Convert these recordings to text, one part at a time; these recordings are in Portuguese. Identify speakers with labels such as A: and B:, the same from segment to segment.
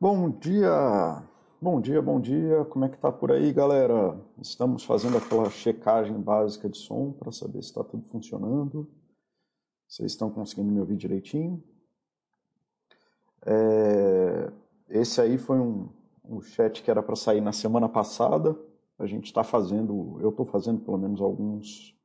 A: Bom dia, bom dia, bom dia. Como é que tá por aí, galera? Estamos fazendo aquela checagem básica de som para saber se está tudo funcionando. Vocês estão conseguindo me ouvir direitinho? É... Esse aí foi um, um chat que era para sair na semana passada. A gente está fazendo, eu estou fazendo pelo menos alguns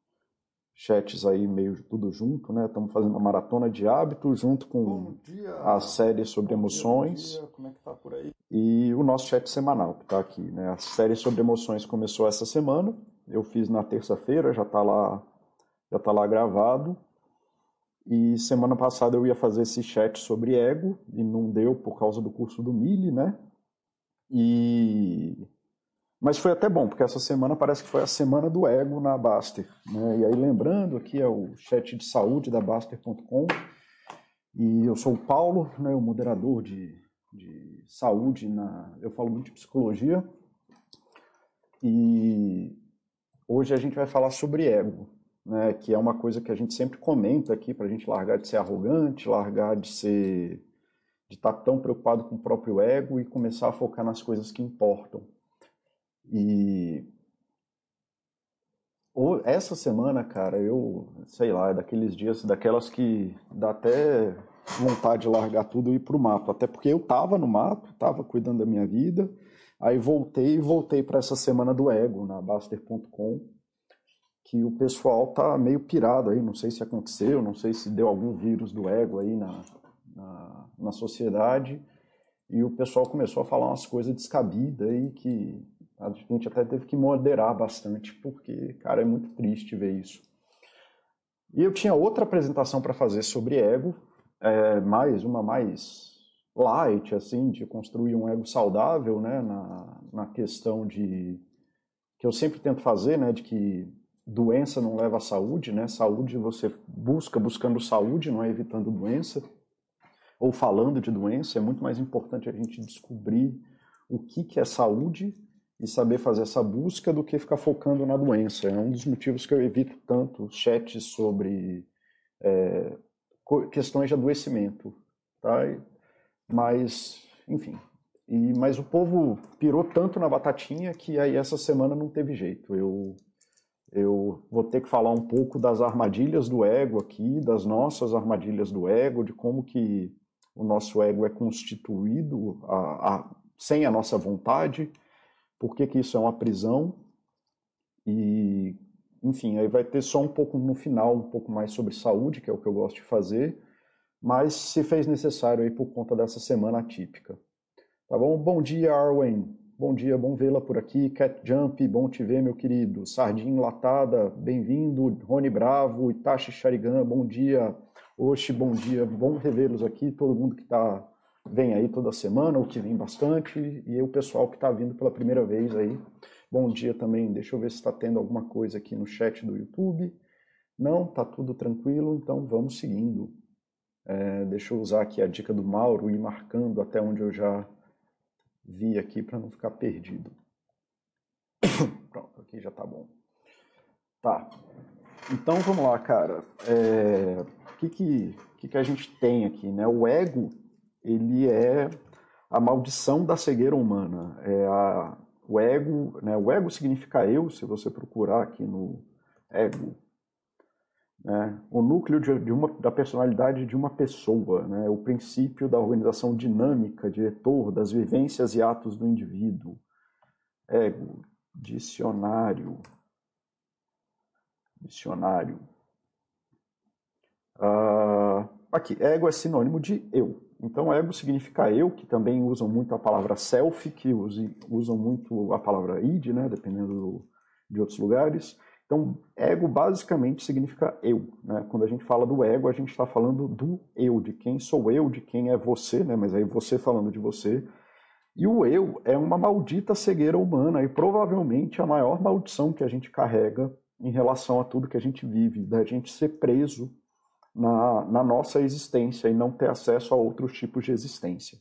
A: chats aí meio tudo junto, né? Estamos fazendo uma maratona de hábitos junto com a série sobre emoções
B: Como é que tá por aí?
A: e o nosso chat semanal que está aqui, né? A série sobre emoções começou essa semana. Eu fiz na terça-feira, já está lá, já tá lá gravado. E semana passada eu ia fazer esse chat sobre ego e não deu por causa do curso do Mili, né? E mas foi até bom, porque essa semana parece que foi a semana do ego na Baster. Né? E aí, lembrando, aqui é o chat de saúde da Baster.com. E eu sou o Paulo, né, o moderador de, de saúde. Na, eu falo muito de psicologia. E hoje a gente vai falar sobre ego, né, que é uma coisa que a gente sempre comenta aqui para a gente largar de ser arrogante, largar de ser de estar tão preocupado com o próprio ego e começar a focar nas coisas que importam. E essa semana, cara, eu, sei lá, é daqueles dias, daquelas que dá até vontade de largar tudo e ir pro mato. Até porque eu tava no mato, tava cuidando da minha vida, aí voltei e voltei para essa semana do ego na Baster.com, que o pessoal tá meio pirado aí, não sei se aconteceu, não sei se deu algum vírus do ego aí na, na, na sociedade, e o pessoal começou a falar umas coisas descabidas aí que a gente até teve que moderar bastante, porque, cara, é muito triste ver isso. E eu tinha outra apresentação para fazer sobre ego, é, mais uma mais light, assim, de construir um ego saudável, né, na, na questão de que eu sempre tento fazer, né, de que doença não leva à saúde, né, saúde você busca buscando saúde, não é evitando doença, ou falando de doença, é muito mais importante a gente descobrir o que, que é saúde e saber fazer essa busca do que ficar focando na doença. É um dos motivos que eu evito tanto chats sobre é, questões de adoecimento, tá? Mas, enfim. E, mas o povo pirou tanto na batatinha que aí essa semana não teve jeito. Eu, eu vou ter que falar um pouco das armadilhas do ego aqui, das nossas armadilhas do ego, de como que o nosso ego é constituído a, a, sem a nossa vontade, por que, que isso é uma prisão e enfim, aí vai ter só um pouco no final, um pouco mais sobre saúde, que é o que eu gosto de fazer, mas se fez necessário aí por conta dessa semana atípica. Tá bom? Bom dia, Arwen. Bom dia, bom vê-la por aqui. Cat Jump, bom te ver, meu querido. Sardinha Latada, bem-vindo. Rony Bravo, Itachi Sharigan, bom dia. Oxe, bom dia. Bom revê-los aqui. Todo mundo que tá vem aí toda semana, ou que vem bastante, e o pessoal que está vindo pela primeira vez aí. Bom dia também, deixa eu ver se está tendo alguma coisa aqui no chat do YouTube. Não, tá tudo tranquilo, então vamos seguindo. É, deixa eu usar aqui a dica do Mauro e marcando até onde eu já vi aqui para não ficar perdido. Pronto, aqui já tá bom. Tá. Então vamos lá, cara. É, o que, que, que, que a gente tem aqui, né? O ego ele é a maldição da cegueira humana. É a, o ego, né? O ego significa eu, se você procurar aqui no ego, né? O núcleo de, de uma, da personalidade de uma pessoa, né? O princípio da organização dinâmica, diretor das vivências e atos do indivíduo. Ego, dicionário, dicionário. Uh, aqui, ego é sinônimo de eu. Então, ego significa eu, que também usam muito a palavra self, que usam muito a palavra id, né, dependendo do, de outros lugares. Então, ego basicamente significa eu. Né? Quando a gente fala do ego, a gente está falando do eu, de quem sou eu, de quem é você, né? mas aí você falando de você. E o eu é uma maldita cegueira humana e provavelmente a maior maldição que a gente carrega em relação a tudo que a gente vive, da gente ser preso na, na nossa existência e não ter acesso a outros tipos de existência.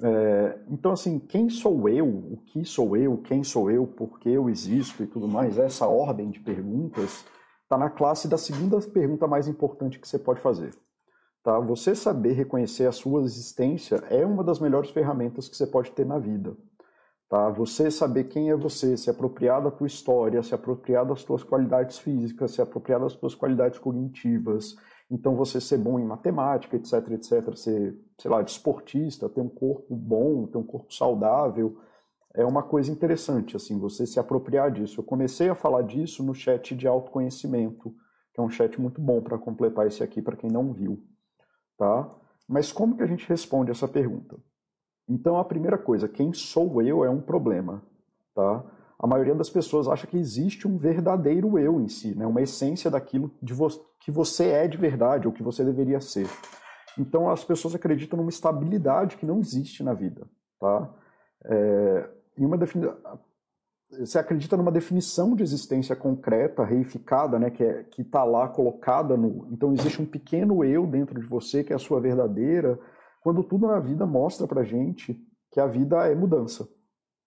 A: É, então, assim, quem sou eu? O que sou eu? Quem sou eu? Por que eu existo e tudo mais? Essa ordem de perguntas está na classe da segunda pergunta mais importante que você pode fazer. Tá? Você saber reconhecer a sua existência é uma das melhores ferramentas que você pode ter na vida. Tá? Você saber quem é você, se apropriar da tua história, se apropriar das tuas qualidades físicas, se apropriar das tuas qualidades cognitivas. Então você ser bom em matemática, etc, etc, ser, sei lá, desportista, ter um corpo bom, ter um corpo saudável, é uma coisa interessante, assim, você se apropriar disso. Eu comecei a falar disso no chat de autoconhecimento, que é um chat muito bom para completar esse aqui para quem não viu, tá? Mas como que a gente responde essa pergunta? Então, a primeira coisa, quem sou eu é um problema, tá? A maioria das pessoas acha que existe um verdadeiro eu em si, né? uma essência daquilo de vo que você é de verdade, ou que você deveria ser. Então, as pessoas acreditam numa estabilidade que não existe na vida, tá? É, em uma. Você acredita numa definição de existência concreta, reificada, né, que é, está lá colocada no. Então existe um pequeno eu dentro de você que é a sua verdadeira, quando tudo na vida mostra para gente que a vida é mudança.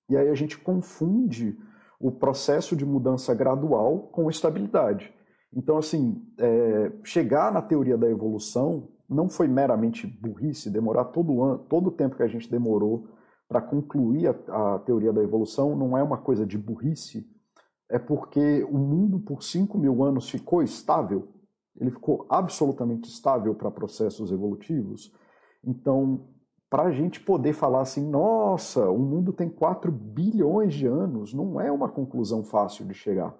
A: E aí a gente confunde o processo de mudança gradual com estabilidade. Então, assim, é, chegar na teoria da evolução não foi meramente burrice, demorar todo, ano, todo o tempo que a gente demorou para concluir a, a, teoria da evolução não é uma coisa de burrice, é porque o mundo por 5 mil anos ficou estável, ele ficou absolutamente estável para processos evolutivos. Então, para a gente poder falar assim, nossa, o mundo tem 4 bilhões de anos, não é uma conclusão fácil de chegar.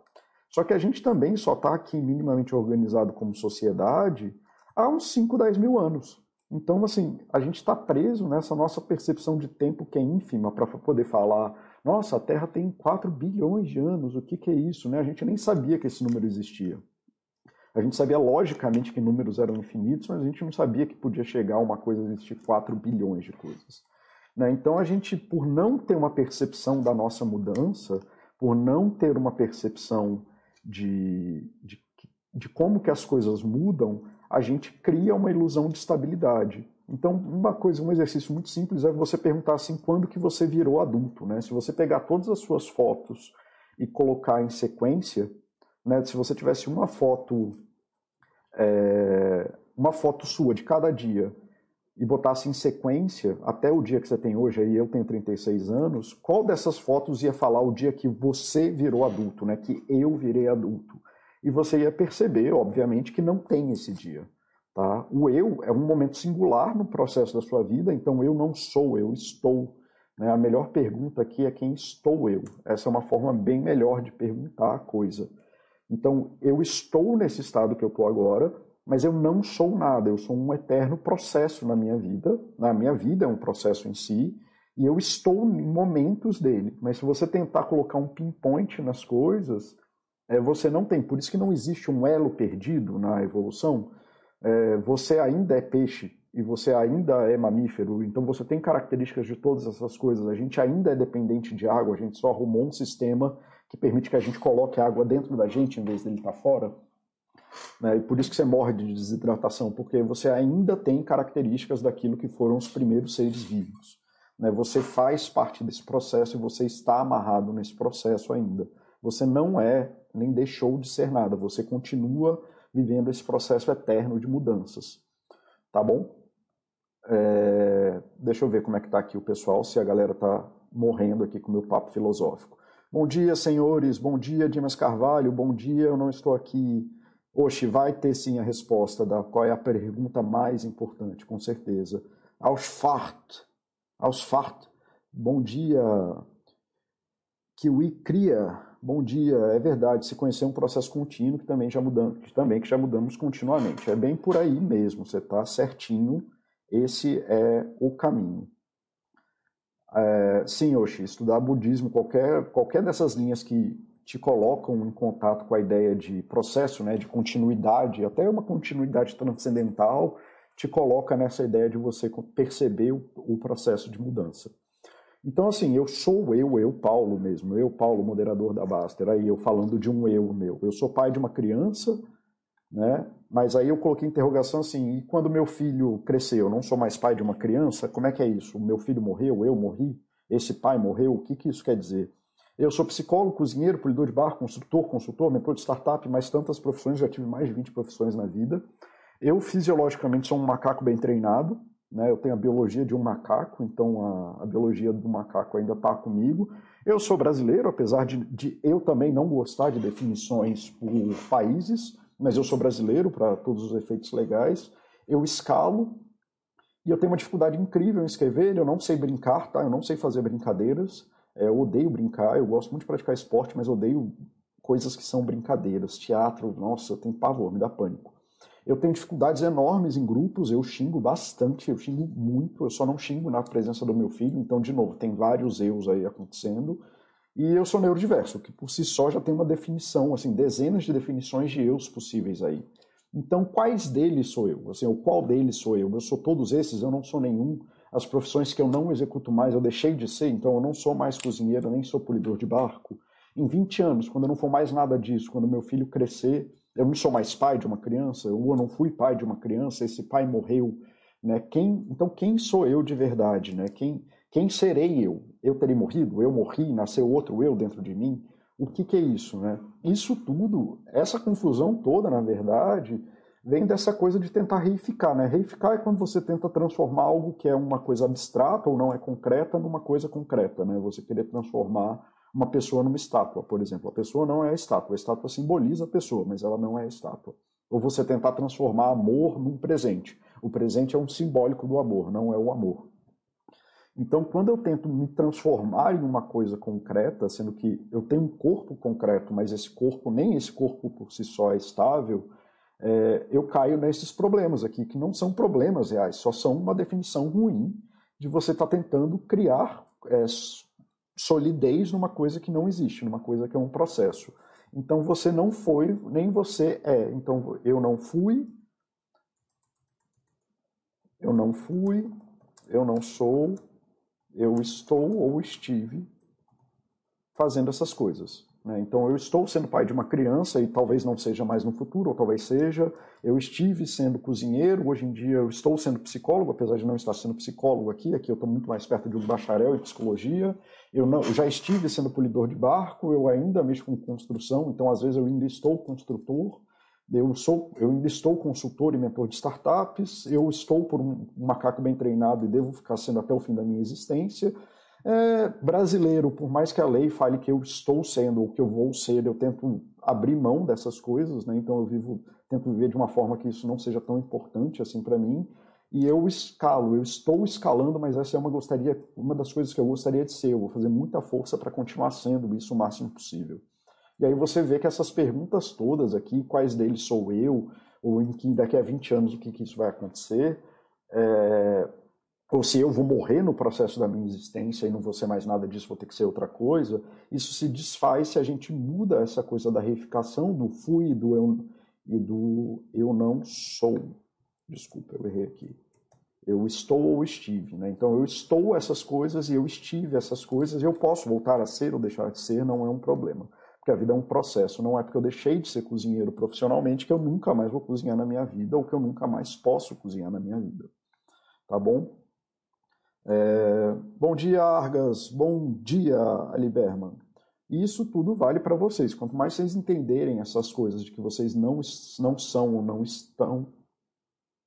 A: Só que a gente também só está aqui minimamente organizado como sociedade há uns 5, 10 mil anos. Então, assim, a gente está preso nessa nossa percepção de tempo que é ínfima para poder falar, nossa, a Terra tem 4 bilhões de anos, o que, que é isso? Né? A gente nem sabia que esse número existia. A gente sabia logicamente que números eram infinitos, mas a gente não sabia que podia chegar a uma coisa existir 4 bilhões de coisas. Né? Então, a gente, por não ter uma percepção da nossa mudança, por não ter uma percepção de, de, de como que as coisas mudam, a gente cria uma ilusão de estabilidade. Então, uma coisa, um exercício muito simples é você perguntar assim, quando que você virou adulto, né? Se você pegar todas as suas fotos e colocar em sequência, né? Se você tivesse uma foto, é, uma foto sua de cada dia e botasse em sequência até o dia que você tem hoje, aí eu tenho 36 anos, qual dessas fotos ia falar o dia que você virou adulto, né? Que eu virei adulto? e você ia perceber, obviamente, que não tem esse dia. Tá? O eu é um momento singular no processo da sua vida, então eu não sou, eu estou. Né? A melhor pergunta aqui é quem estou eu. Essa é uma forma bem melhor de perguntar a coisa. Então, eu estou nesse estado que eu estou agora, mas eu não sou nada, eu sou um eterno processo na minha vida. Na minha vida é um processo em si, e eu estou em momentos dele. Mas se você tentar colocar um pinpoint nas coisas, é, você não tem. Por isso que não existe um elo perdido na evolução. É, você ainda é peixe e você ainda é mamífero, então você tem características de todas essas coisas. A gente ainda é dependente de água, a gente só arrumou um sistema que permite que a gente coloque a água dentro da gente em vez dele estar fora. Né? E por isso que você morre de desidratação, porque você ainda tem características daquilo que foram os primeiros seres vivos. Né? Você faz parte desse processo e você está amarrado nesse processo ainda. Você não é nem deixou de ser nada. Você continua vivendo esse processo eterno de mudanças. Tá bom? É... Deixa eu ver como é que tá aqui o pessoal, se a galera tá morrendo aqui com o meu papo filosófico. Bom dia, senhores. Bom dia, Dimas Carvalho. Bom dia, eu não estou aqui. Oxe, vai ter sim a resposta da qual é a pergunta mais importante, com certeza. Ausfart. Ausfart. Bom dia. Kiwi Cria. Bom dia, é verdade, se conhecer um processo contínuo que também já mudamos, que também que já mudamos continuamente. É bem por aí mesmo, você está certinho, esse é o caminho. É, sim, Oshi, estudar budismo, qualquer, qualquer dessas linhas que te colocam em contato com a ideia de processo, né, de continuidade, até uma continuidade transcendental, te coloca nessa ideia de você perceber o, o processo de mudança. Então, assim, eu sou eu, eu, Paulo mesmo, eu, Paulo, moderador da Baster, aí eu falando de um eu meu. Eu sou pai de uma criança, né? Mas aí eu coloquei interrogação assim, e quando meu filho cresceu, eu não sou mais pai de uma criança, como é que é isso? O meu filho morreu, eu morri, esse pai morreu, o que, que isso quer dizer? Eu sou psicólogo, cozinheiro, polidor de bar, construtor, consultor, mentor de startup, mais tantas profissões, já tive mais de 20 profissões na vida. Eu fisiologicamente sou um macaco bem treinado, né? Eu tenho a biologia de um macaco, então a, a biologia do macaco ainda está comigo. Eu sou brasileiro, apesar de, de, eu também não gostar de definições por países, mas eu sou brasileiro para todos os efeitos legais. Eu escalo e eu tenho uma dificuldade incrível em escrever. Eu não sei brincar, tá? Eu não sei fazer brincadeiras. É, eu odeio brincar. Eu gosto muito de praticar esporte, mas odeio coisas que são brincadeiras. Teatro, nossa, eu tenho pavor, me dá pânico. Eu tenho dificuldades enormes em grupos, eu xingo bastante, eu xingo muito, eu só não xingo na presença do meu filho, então, de novo, tem vários eus aí acontecendo. E eu sou neurodiverso, que por si só já tem uma definição, assim, dezenas de definições de eus possíveis aí. Então, quais deles sou eu? Assim, o qual deles sou eu? Eu sou todos esses, eu não sou nenhum. As profissões que eu não executo mais, eu deixei de ser, então eu não sou mais cozinheiro, nem sou polidor de barco. Em 20 anos, quando eu não for mais nada disso, quando meu filho crescer, eu não sou mais pai de uma criança, ou eu não fui pai de uma criança, esse pai morreu, né? Quem, então quem sou eu de verdade, né? Quem, quem serei eu? Eu terei morrido? Eu morri? Nasceu outro eu dentro de mim? O que, que é isso, né? Isso tudo, essa confusão toda, na verdade, vem dessa coisa de tentar reificar, né? Reificar é quando você tenta transformar algo que é uma coisa abstrata ou não é concreta numa coisa concreta, né? Você querer transformar uma pessoa numa estátua, por exemplo. A pessoa não é a estátua, a estátua simboliza a pessoa, mas ela não é a estátua. Ou você tentar transformar amor num presente. O presente é um simbólico do amor, não é o amor. Então, quando eu tento me transformar em uma coisa concreta, sendo que eu tenho um corpo concreto, mas esse corpo, nem esse corpo por si só é estável, é, eu caio nesses problemas aqui, que não são problemas reais, só são uma definição ruim de você estar tá tentando criar é, solidez numa coisa que não existe, numa coisa que é um processo. Então você não foi, nem você é. Então eu não fui, eu não fui, eu não sou, eu estou ou estive fazendo essas coisas. Né? Então, eu estou sendo pai de uma criança e talvez não seja mais no futuro, ou talvez seja. Eu estive sendo cozinheiro, hoje em dia eu estou sendo psicólogo, apesar de não estar sendo psicólogo aqui. Aqui eu estou muito mais perto de um bacharel em psicologia. Eu, não, eu já estive sendo polidor de barco, eu ainda mexo com construção, então às vezes eu ainda estou construtor. Eu, sou, eu ainda estou consultor e mentor de startups, eu estou por um macaco bem treinado e devo ficar sendo até o fim da minha existência. É, brasileiro, por mais que a lei fale que eu estou sendo ou que eu vou ser, eu tento abrir mão dessas coisas, né? Então eu vivo, tento viver de uma forma que isso não seja tão importante assim para mim. E eu escalo, eu estou escalando, mas essa é uma gostaria, uma das coisas que eu gostaria de ser. Eu vou fazer muita força para continuar sendo isso o máximo possível. E aí você vê que essas perguntas todas aqui, quais deles sou eu, ou em que daqui a 20 anos o que, que isso vai acontecer, é, ou se eu vou morrer no processo da minha existência e não vou ser mais nada disso, vou ter que ser outra coisa, isso se desfaz se a gente muda essa coisa da reificação do fui e do eu, e do eu não sou. Desculpa, eu errei aqui. Eu estou ou estive, né? Então eu estou essas coisas e eu estive essas coisas e eu posso voltar a ser ou deixar de ser, não é um problema. Porque a vida é um processo, não é porque eu deixei de ser cozinheiro profissionalmente que eu nunca mais vou cozinhar na minha vida ou que eu nunca mais posso cozinhar na minha vida. Tá bom? É, bom dia, Argas. Bom dia, Ali Berman. E isso tudo vale para vocês. Quanto mais vocês entenderem essas coisas de que vocês não, não são ou não estão,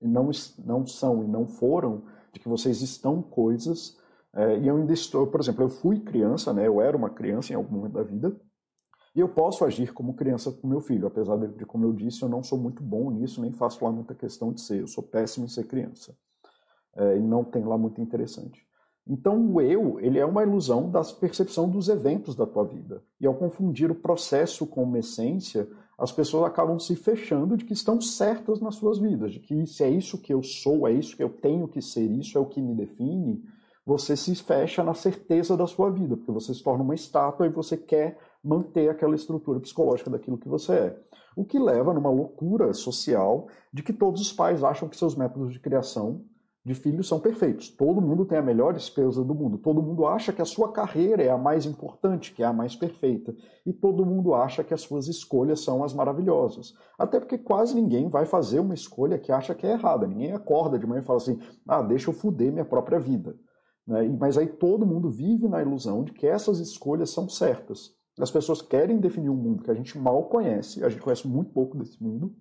A: não, não são e não foram, de que vocês estão coisas, é, e eu ainda estou, por exemplo, eu fui criança, né, eu era uma criança em algum momento da vida, e eu posso agir como criança com meu filho, apesar de, de, como eu disse, eu não sou muito bom nisso, nem faço lá muita questão de ser, eu sou péssimo em ser criança é, e não tem lá muito interessante. Então o eu, ele é uma ilusão da percepção dos eventos da tua vida. E ao confundir o processo com uma essência, as pessoas acabam se fechando de que estão certas nas suas vidas, de que se é isso que eu sou, é isso que eu tenho que ser, isso é o que me define, você se fecha na certeza da sua vida, porque você se torna uma estátua e você quer manter aquela estrutura psicológica daquilo que você é. O que leva numa loucura social de que todos os pais acham que seus métodos de criação de filhos são perfeitos. Todo mundo tem a melhor esposa do mundo. Todo mundo acha que a sua carreira é a mais importante, que é a mais perfeita. E todo mundo acha que as suas escolhas são as maravilhosas. Até porque quase ninguém vai fazer uma escolha que acha que é errada. Ninguém acorda de manhã e fala assim: ah, deixa eu fuder minha própria vida. Né? Mas aí todo mundo vive na ilusão de que essas escolhas são certas. As pessoas querem definir um mundo que a gente mal conhece, a gente conhece muito pouco desse mundo,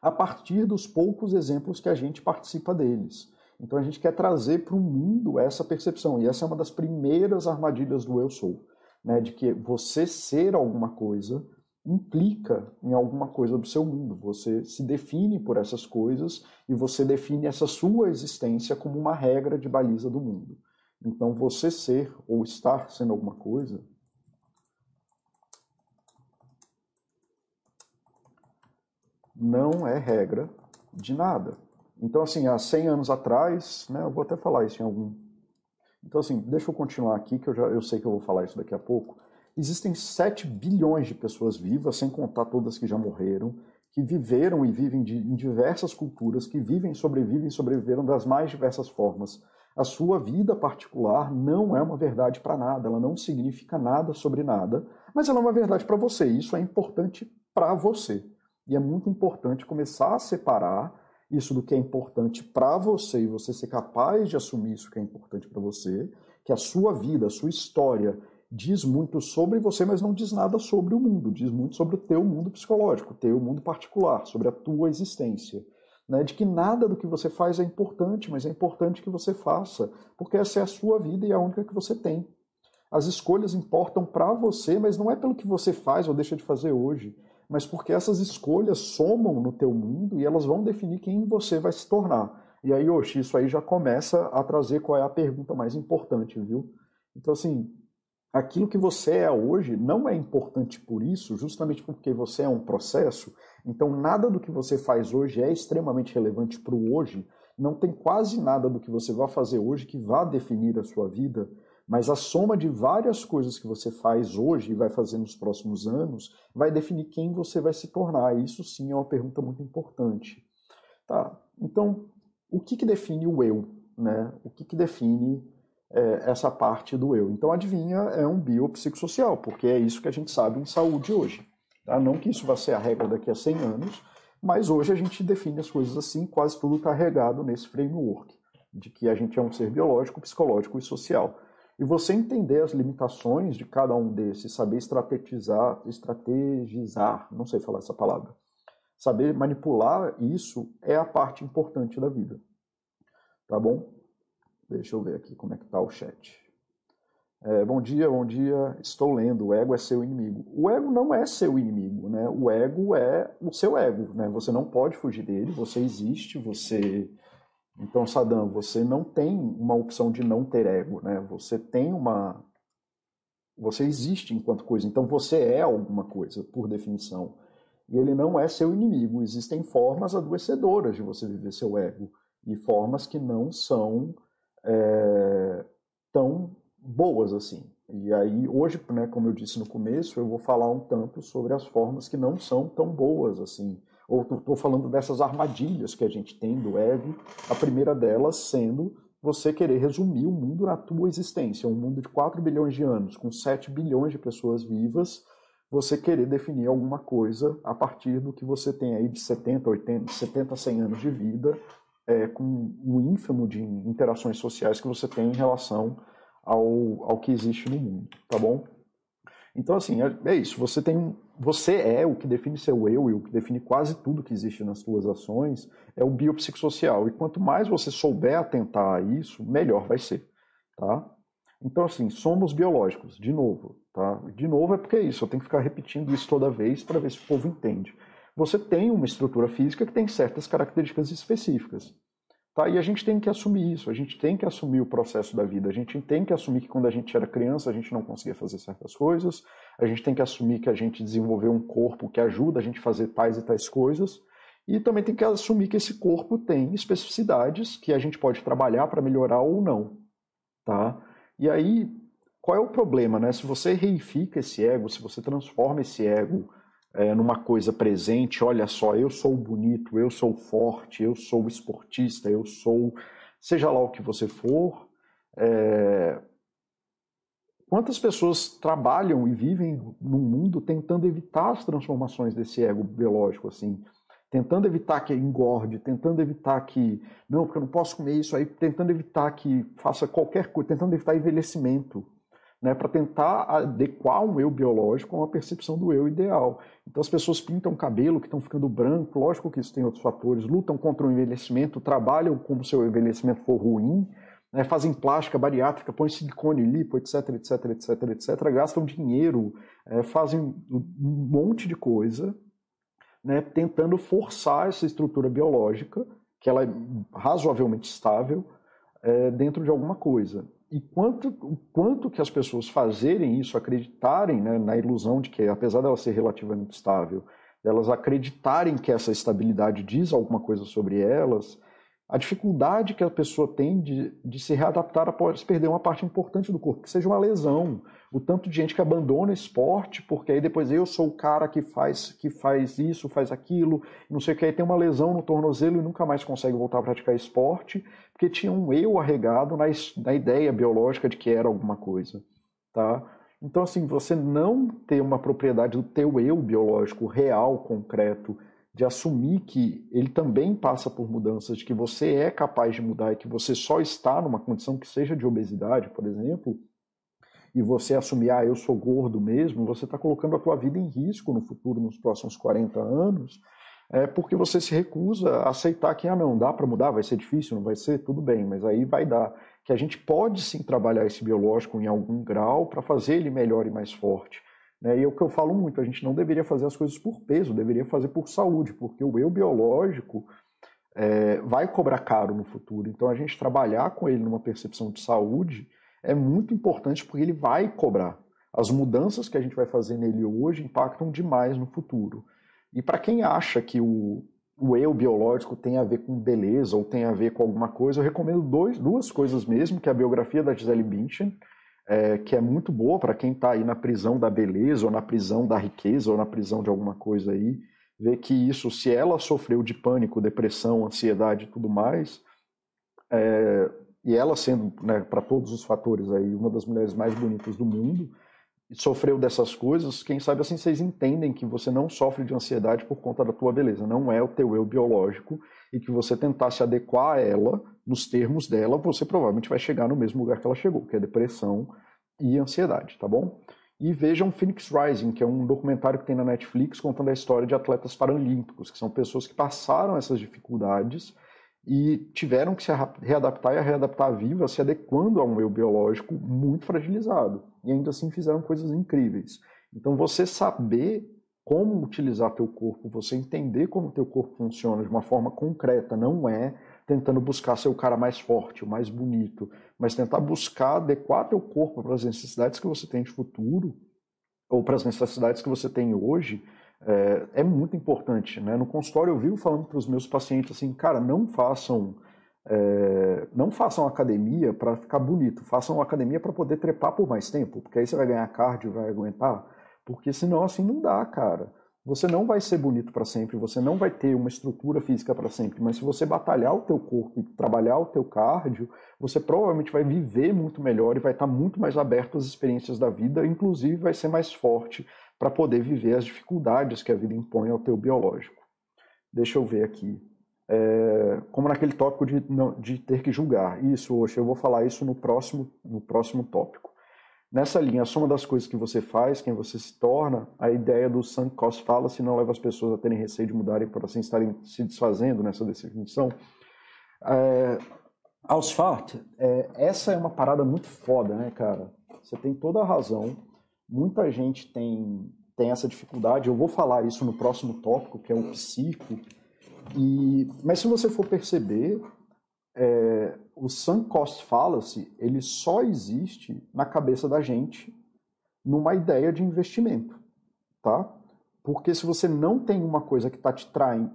A: a partir dos poucos exemplos que a gente participa deles. Então a gente quer trazer para o mundo essa percepção, e essa é uma das primeiras armadilhas do eu sou, né? de que você ser alguma coisa implica em alguma coisa do seu mundo. Você se define por essas coisas e você define essa sua existência como uma regra de baliza do mundo. Então, você ser ou estar sendo alguma coisa não é regra de nada. Então, assim, há 100 anos atrás, né, eu vou até falar isso em algum. Então, assim, deixa eu continuar aqui, que eu, já, eu sei que eu vou falar isso daqui a pouco. Existem 7 bilhões de pessoas vivas, sem contar todas que já morreram, que viveram e vivem de, em diversas culturas, que vivem, sobrevivem e sobreviveram das mais diversas formas. A sua vida particular não é uma verdade para nada, ela não significa nada sobre nada, mas ela é uma verdade para você. Isso é importante para você. E é muito importante começar a separar isso do que é importante para você e você ser capaz de assumir isso que é importante para você, que a sua vida, a sua história diz muito sobre você, mas não diz nada sobre o mundo, diz muito sobre o teu mundo psicológico, o teu mundo particular, sobre a tua existência. Né? De que nada do que você faz é importante, mas é importante que você faça, porque essa é a sua vida e é a única que você tem. As escolhas importam para você, mas não é pelo que você faz ou deixa de fazer hoje, mas porque essas escolhas somam no teu mundo e elas vão definir quem você vai se tornar. E aí, Oxi, isso aí já começa a trazer qual é a pergunta mais importante, viu? Então, assim, aquilo que você é hoje não é importante por isso, justamente porque você é um processo. Então, nada do que você faz hoje é extremamente relevante para o hoje. Não tem quase nada do que você vai fazer hoje que vá definir a sua vida, mas a soma de várias coisas que você faz hoje e vai fazer nos próximos anos vai definir quem você vai se tornar. Isso sim é uma pergunta muito importante. Tá? Então, o que, que define o eu? Né? O que, que define é, essa parte do eu. Então, adivinha, é um biopsicossocial, porque é isso que a gente sabe em saúde hoje. Tá? Não que isso vá ser a regra daqui a 100 anos, mas hoje a gente define as coisas assim, quase tudo carregado nesse framework, de que a gente é um ser biológico, psicológico e social. E você entender as limitações de cada um desses, saber estrategizar, estrategizar, não sei falar essa palavra, saber manipular isso é a parte importante da vida. Tá bom? Deixa eu ver aqui como é que está o chat. É, bom dia, bom dia. Estou lendo. O ego é seu inimigo. O ego não é seu inimigo, né? O ego é o seu ego, né? Você não pode fugir dele. Você existe. Você. Então, Saddam, você não tem uma opção de não ter ego, né? Você tem uma. Você existe enquanto coisa. Então, você é alguma coisa, por definição. E ele não é seu inimigo. Existem formas adoecedoras de você viver seu ego e formas que não são é, tão boas assim. E aí, hoje, né, como eu disse no começo, eu vou falar um tanto sobre as formas que não são tão boas assim. Ou estou falando dessas armadilhas que a gente tem do ego, a primeira delas sendo você querer resumir o mundo na tua existência. Um mundo de 4 bilhões de anos, com 7 bilhões de pessoas vivas, você querer definir alguma coisa a partir do que você tem aí de 70, 80, 70, 100 anos de vida é, com o ínfimo de interações sociais que você tem em relação ao, ao que existe no mundo, tá bom? Então, assim, é, é isso. Você tem você é o que define seu eu e o que define quase tudo que existe nas suas ações é o biopsicossocial. E quanto mais você souber atentar a isso, melhor vai ser, tá? Então, assim, somos biológicos, de novo, tá? De novo é porque é isso, eu tenho que ficar repetindo isso toda vez para ver se o povo entende você tem uma estrutura física que tem certas características específicas. Tá? E a gente tem que assumir isso, a gente tem que assumir o processo da vida, a gente tem que assumir que quando a gente era criança a gente não conseguia fazer certas coisas, a gente tem que assumir que a gente desenvolveu um corpo que ajuda a gente a fazer tais e tais coisas, e também tem que assumir que esse corpo tem especificidades que a gente pode trabalhar para melhorar ou não. Tá? E aí, qual é o problema? Né? Se você reifica esse ego, se você transforma esse ego é, numa coisa presente, olha só, eu sou bonito, eu sou forte, eu sou esportista, eu sou, seja lá o que você for. É... Quantas pessoas trabalham e vivem no mundo tentando evitar as transformações desse ego biológico, assim, tentando evitar que engorde, tentando evitar que, não, porque eu não posso comer isso aí, tentando evitar que faça qualquer coisa, tentando evitar envelhecimento, né, para tentar adequar um eu biológico a uma percepção do eu ideal. Então as pessoas pintam cabelo que estão ficando branco, lógico que isso tem outros fatores, lutam contra o envelhecimento, trabalham como se o envelhecimento for ruim, né, fazem plástica bariátrica, põem silicone, lipo, etc, etc, etc, etc, gastam dinheiro, é, fazem um monte de coisa, né, tentando forçar essa estrutura biológica, que ela é razoavelmente estável, é, dentro de alguma coisa e quanto, o quanto que as pessoas fazerem isso, acreditarem né, na ilusão de que, apesar dela ser relativamente estável, elas acreditarem que essa estabilidade diz alguma coisa sobre elas, a dificuldade que a pessoa tem de, de se readaptar após perder uma parte importante do corpo, que seja uma lesão. O tanto de gente que abandona esporte, porque aí depois eu sou o cara que faz, que faz isso, faz aquilo, não sei o que, aí tem uma lesão no tornozelo e nunca mais consegue voltar a praticar esporte, porque tinha um eu arregado na, na ideia biológica de que era alguma coisa. Tá? Então, assim, você não ter uma propriedade do teu eu biológico real, concreto, de assumir que ele também passa por mudanças, de que você é capaz de mudar e que você só está numa condição que seja de obesidade, por exemplo, e você assumir, ah, eu sou gordo mesmo, você está colocando a tua vida em risco no futuro, nos próximos 40 anos, é porque você se recusa a aceitar que, ah, não, dá para mudar, vai ser difícil, não vai ser, tudo bem, mas aí vai dar. Que a gente pode sim trabalhar esse biológico em algum grau para fazer ele melhor e mais forte. Né? E é o que eu falo muito, a gente não deveria fazer as coisas por peso, deveria fazer por saúde, porque o eu biológico é, vai cobrar caro no futuro. Então a gente trabalhar com ele numa percepção de saúde é muito importante porque ele vai cobrar. As mudanças que a gente vai fazer nele hoje impactam demais no futuro. E para quem acha que o, o eu biológico tem a ver com beleza ou tem a ver com alguma coisa, eu recomendo dois, duas coisas mesmo, que é a biografia da Gisele Bündchen, é, que é muito boa para quem está aí na prisão da beleza, ou na prisão da riqueza, ou na prisão de alguma coisa aí, ver que isso, se ela sofreu de pânico, depressão, ansiedade e tudo mais, é, e ela sendo, né, para todos os fatores aí, uma das mulheres mais bonitas do mundo, sofreu dessas coisas, quem sabe assim vocês entendem que você não sofre de ansiedade por conta da tua beleza, não é o teu eu biológico, e que você tentar se adequar a ela, nos termos dela, você provavelmente vai chegar no mesmo lugar que ela chegou, que é depressão e ansiedade, tá bom? E vejam Phoenix Rising, que é um documentário que tem na Netflix contando a história de atletas paralímpicos, que são pessoas que passaram essas dificuldades e tiveram que se readaptar e readaptar viva, se adequando a um meio biológico muito fragilizado. E ainda assim fizeram coisas incríveis. Então você saber como utilizar teu corpo, você entender como teu corpo funciona de uma forma concreta, não é tentando buscar ser o cara mais forte, o mais bonito, mas tentar buscar adequar teu corpo para as necessidades que você tem de futuro ou para as necessidades que você tem hoje é, é muito importante. Né? No consultório eu vivo falando para os meus pacientes assim, cara, não façam é, não façam academia para ficar bonito, façam academia para poder trepar por mais tempo, porque aí você vai ganhar cardio, vai aguentar, porque senão assim não dá, cara. Você não vai ser bonito para sempre, você não vai ter uma estrutura física para sempre, mas se você batalhar o teu corpo trabalhar o teu cardio, você provavelmente vai viver muito melhor e vai estar muito mais aberto às experiências da vida, inclusive vai ser mais forte para poder viver as dificuldades que a vida impõe ao teu biológico. Deixa eu ver aqui. É, como naquele tópico de, de ter que julgar. Isso, hoje eu vou falar isso no próximo, no próximo tópico. Nessa linha, a soma das coisas que você faz, quem você se torna, a ideia do sunk cost fallacy não leva as pessoas a terem receio de mudarem por assim estarem se desfazendo nessa definição. É, aos fatos, é, essa é uma parada muito foda, né, cara? Você tem toda a razão. Muita gente tem, tem essa dificuldade. Eu vou falar isso no próximo tópico, que é o psico. E, mas se você for perceber, é, o sunk cost fallacy ele só existe na cabeça da gente numa ideia de investimento, tá? Porque se você não tem uma coisa que está te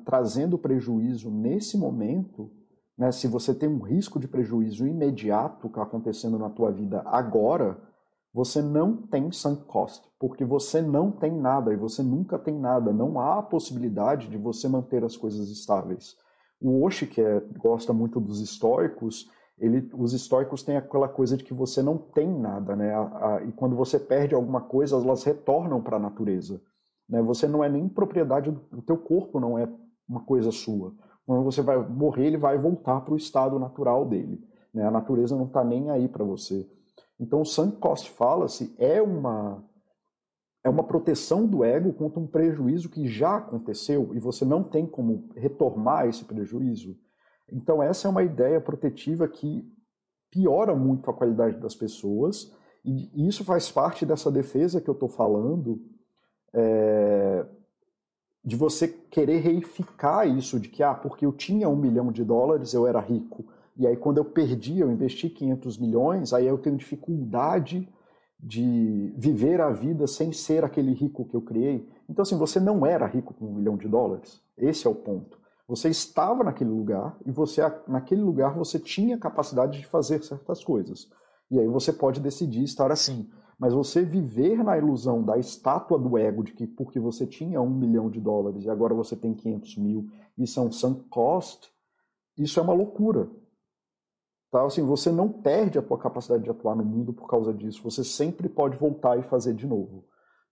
A: trazendo prejuízo nesse momento, né, se você tem um risco de prejuízo imediato que acontecendo na tua vida agora, você não tem sunk cost, porque você não tem nada e você nunca tem nada. Não há possibilidade de você manter as coisas estáveis. O Oshi, que é, gosta muito dos estoicos, ele, os estoicos têm aquela coisa de que você não tem nada, né? A, a, e quando você perde alguma coisa, elas retornam para a natureza. Né? Você não é nem propriedade do, do teu corpo, não é uma coisa sua. Quando você vai morrer, ele vai voltar para o estado natural dele. Né? A natureza não está nem aí para você. Então, o sunk cost fallacy é uma é uma proteção do ego contra um prejuízo que já aconteceu e você não tem como retomar esse prejuízo. Então, essa é uma ideia protetiva que piora muito a qualidade das pessoas e isso faz parte dessa defesa que eu estou falando, é, de você querer reificar isso, de que, ah, porque eu tinha um milhão de dólares, eu era rico. E aí, quando eu perdi, eu investi 500 milhões, aí eu tenho dificuldade de viver a vida sem ser aquele rico que eu criei. Então, assim, você não era rico com um milhão de dólares. Esse é o ponto. Você estava naquele lugar e você naquele lugar você tinha capacidade de fazer certas coisas. E aí você pode decidir estar assim. Mas você viver na ilusão da estátua do ego de que porque você tinha um milhão de dólares e agora você tem 500 mil, isso é um sunk cost, isso é uma loucura. Tá? Assim, você não perde a tua capacidade de atuar no mundo por causa disso. Você sempre pode voltar e fazer de novo.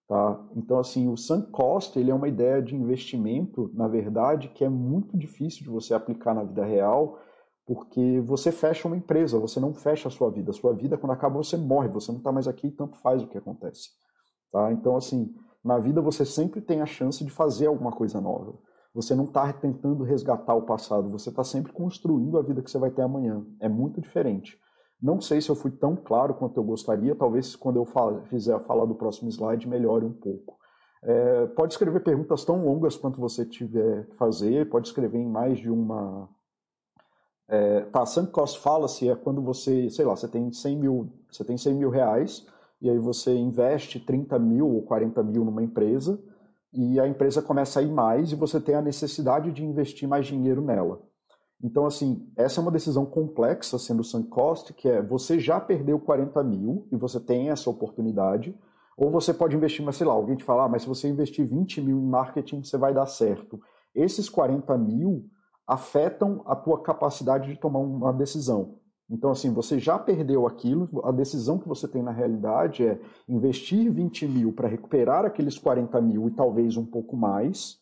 A: Tá? Então, assim, o sunk cost ele é uma ideia de investimento, na verdade, que é muito difícil de você aplicar na vida real, porque você fecha uma empresa, você não fecha a sua vida. A sua vida, quando acaba, você morre, você não está mais aqui e tanto faz o que acontece. Tá? Então, assim, na vida você sempre tem a chance de fazer alguma coisa nova. Você não está tentando resgatar o passado, você está sempre construindo a vida que você vai ter amanhã. É muito diferente. Não sei se eu fui tão claro quanto eu gostaria, talvez quando eu fizer a fala do próximo slide melhore um pouco. É, pode escrever perguntas tão longas quanto você tiver que fazer, pode escrever em mais de uma é, tá, sunk cost fallacy é quando você, sei lá, você tem 100 mil, você tem 100 mil reais e aí você investe 30 mil ou 40 mil numa empresa e a empresa começa a ir mais e você tem a necessidade de investir mais dinheiro nela. Então, assim, essa é uma decisão complexa sendo sunk cost, que é você já perdeu 40 mil e você tem essa oportunidade, ou você pode investir, mas sei lá, alguém te fala, ah, mas se você investir 20 mil em marketing, você vai dar certo. Esses 40 mil afetam a tua capacidade de tomar uma decisão. Então, assim, você já perdeu aquilo, a decisão que você tem na realidade é investir 20 mil para recuperar aqueles 40 mil e talvez um pouco mais,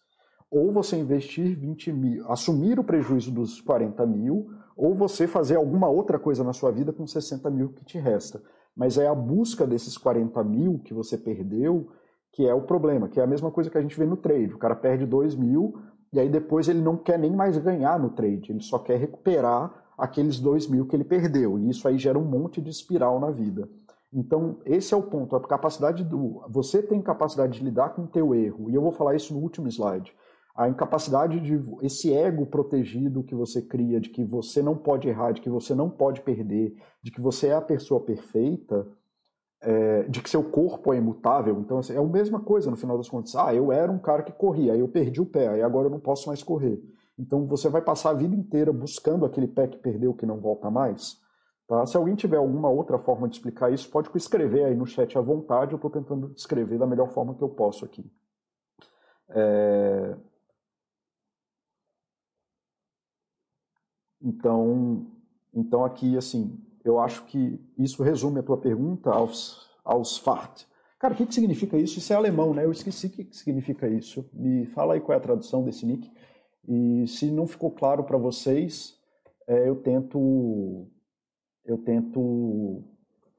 A: ou você investir 20 mil, assumir o prejuízo dos 40 mil, ou você fazer alguma outra coisa na sua vida com 60 mil que te resta. Mas é a busca desses 40 mil que você perdeu que é o problema, que é a mesma coisa que a gente vê no trade. O cara perde 2 mil, e aí depois ele não quer nem mais ganhar no trade, ele só quer recuperar aqueles dois mil que ele perdeu. E isso aí gera um monte de espiral na vida. Então, esse é o ponto, a capacidade do. Você tem capacidade de lidar com o teu erro, e eu vou falar isso no último slide. A incapacidade de. esse ego protegido que você cria, de que você não pode errar, de que você não pode perder, de que você é a pessoa perfeita, é, de que seu corpo é imutável. Então, assim, é a mesma coisa no final das contas. Ah, eu era um cara que corria, aí eu perdi o pé, aí agora eu não posso mais correr. Então, você vai passar a vida inteira buscando aquele pé que perdeu, que não volta mais. Tá? Se alguém tiver alguma outra forma de explicar isso, pode escrever aí no chat à vontade. Eu estou tentando descrever da melhor forma que eu posso aqui. É... Então, então aqui assim, eu acho que isso resume a tua pergunta aos, aos Fahrt. Cara, o que, que significa isso? Isso é alemão, né? Eu esqueci o que, que significa isso. Me fala aí qual é a tradução desse nick. E se não ficou claro para vocês, é, eu tento eu tento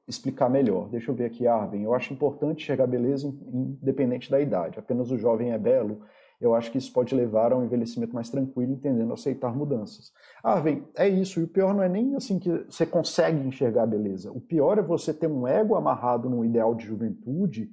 A: explicar melhor. Deixa eu ver aqui, Arvin. Eu acho importante chegar beleza independente da idade. Apenas o jovem é belo eu acho que isso pode levar a um envelhecimento mais tranquilo, entendendo aceitar mudanças. Vem, é isso. E o pior não é nem assim que você consegue enxergar beleza. O pior é você ter um ego amarrado num ideal de juventude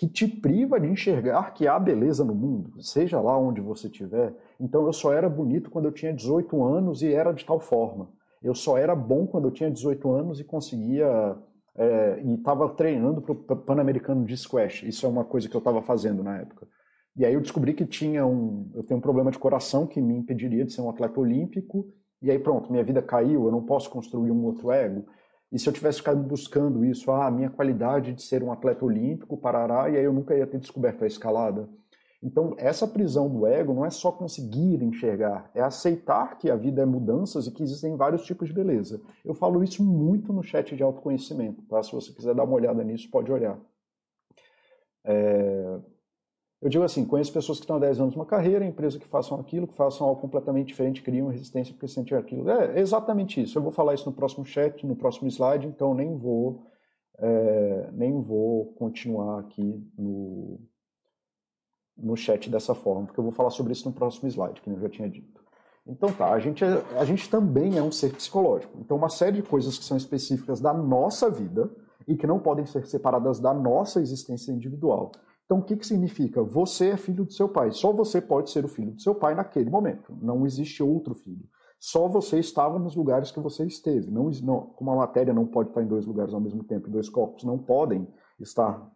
A: que te priva de enxergar que há beleza no mundo, seja lá onde você estiver. Então eu só era bonito quando eu tinha 18 anos e era de tal forma. Eu só era bom quando eu tinha 18 anos e conseguia é, e estava treinando para o Pan-Americano de Squash. Isso é uma coisa que eu estava fazendo na época. E aí eu descobri que tinha um, eu tenho um problema de coração que me impediria de ser um atleta olímpico. E aí pronto, minha vida caiu, eu não posso construir um outro ego. E se eu tivesse ficado buscando isso, ah, a minha qualidade de ser um atleta olímpico, parará, e aí eu nunca ia ter descoberto a escalada. Então, essa prisão do ego não é só conseguir enxergar, é aceitar que a vida é mudanças e que existem vários tipos de beleza. Eu falo isso muito no chat de autoconhecimento, tá? Se você quiser dar uma olhada nisso, pode olhar. É... Eu digo assim, conheço pessoas que estão há 10 anos numa carreira, empresas que façam aquilo, que façam algo completamente diferente, criam resistência porque sentem aquilo. É exatamente isso. Eu vou falar isso no próximo chat, no próximo slide, então nem vou é, nem vou continuar aqui no, no chat dessa forma, porque eu vou falar sobre isso no próximo slide, que eu já tinha dito. Então tá, a gente, é, a gente também é um ser psicológico. Então uma série de coisas que são específicas da nossa vida e que não podem ser separadas da nossa existência individual. Então o que, que significa? Você é filho do seu pai. Só você pode ser o filho do seu pai naquele momento. Não existe outro filho. Só você estava nos lugares que você esteve. Não, não, como a matéria não pode estar em dois lugares ao mesmo tempo, dois corpos não podem estar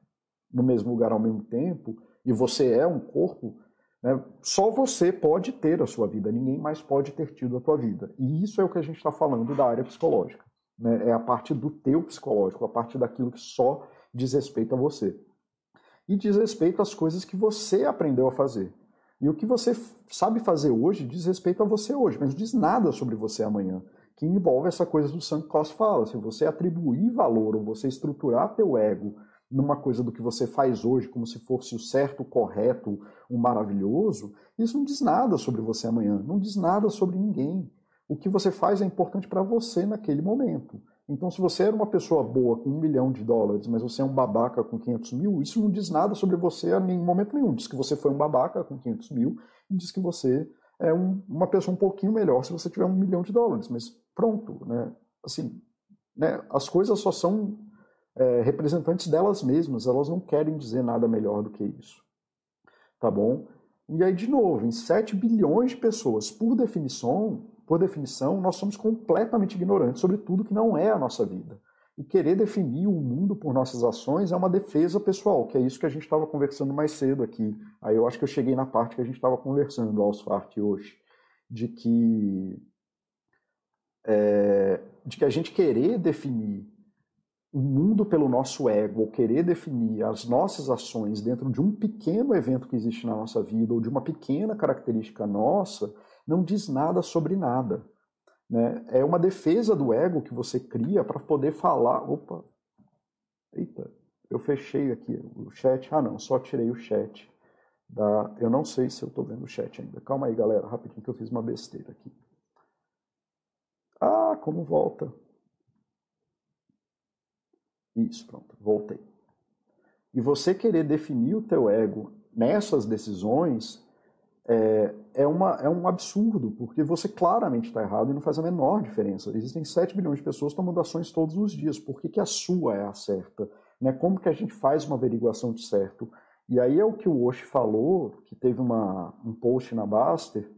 A: no mesmo lugar ao mesmo tempo, e você é um corpo, né, só você pode ter a sua vida, ninguém mais pode ter tido a tua vida. E isso é o que a gente está falando da área psicológica. Né, é a parte do teu psicológico, a parte daquilo que só diz respeito a você. E diz respeito às coisas que você aprendeu a fazer. E o que você sabe fazer hoje diz respeito a você hoje, mas não diz nada sobre você amanhã. Que envolve essa coisa do Sunk Cost fala. Se você atribuir valor ou você estruturar teu ego numa coisa do que você faz hoje, como se fosse o certo, o correto, o maravilhoso, isso não diz nada sobre você amanhã, não diz nada sobre ninguém. O que você faz é importante para você naquele momento. Então, se você era uma pessoa boa com um milhão de dólares, mas você é um babaca com 500 mil, isso não diz nada sobre você em momento nenhum. Diz que você foi um babaca com 500 mil e diz que você é um, uma pessoa um pouquinho melhor se você tiver um milhão de dólares. Mas pronto, né? Assim, né? as coisas só são é, representantes delas mesmas, elas não querem dizer nada melhor do que isso. Tá bom? E aí, de novo, em 7 bilhões de pessoas, por definição, por definição, nós somos completamente ignorantes sobre tudo que não é a nossa vida. E querer definir o mundo por nossas ações é uma defesa pessoal, que é isso que a gente estava conversando mais cedo aqui. Aí eu acho que eu cheguei na parte que a gente estava conversando, aos Fart hoje, de que é, de que a gente querer definir o mundo pelo nosso ego, ou querer definir as nossas ações dentro de um pequeno evento que existe na nossa vida, ou de uma pequena característica nossa, não diz nada sobre nada. Né? É uma defesa do ego que você cria para poder falar. Opa! Eita, eu fechei aqui o chat. Ah, não, só tirei o chat. Da... Eu não sei se eu estou vendo o chat ainda. Calma aí, galera, rapidinho que eu fiz uma besteira aqui. Ah, como volta? Isso, pronto, voltei. E você querer definir o teu ego nessas decisões é, é, uma, é um absurdo, porque você claramente está errado e não faz a menor diferença. Existem 7 bilhões de pessoas tomando ações todos os dias. Por que, que a sua é a certa? Né? Como que a gente faz uma averiguação de certo? E aí é o que o Osh falou, que teve uma, um post na Baster,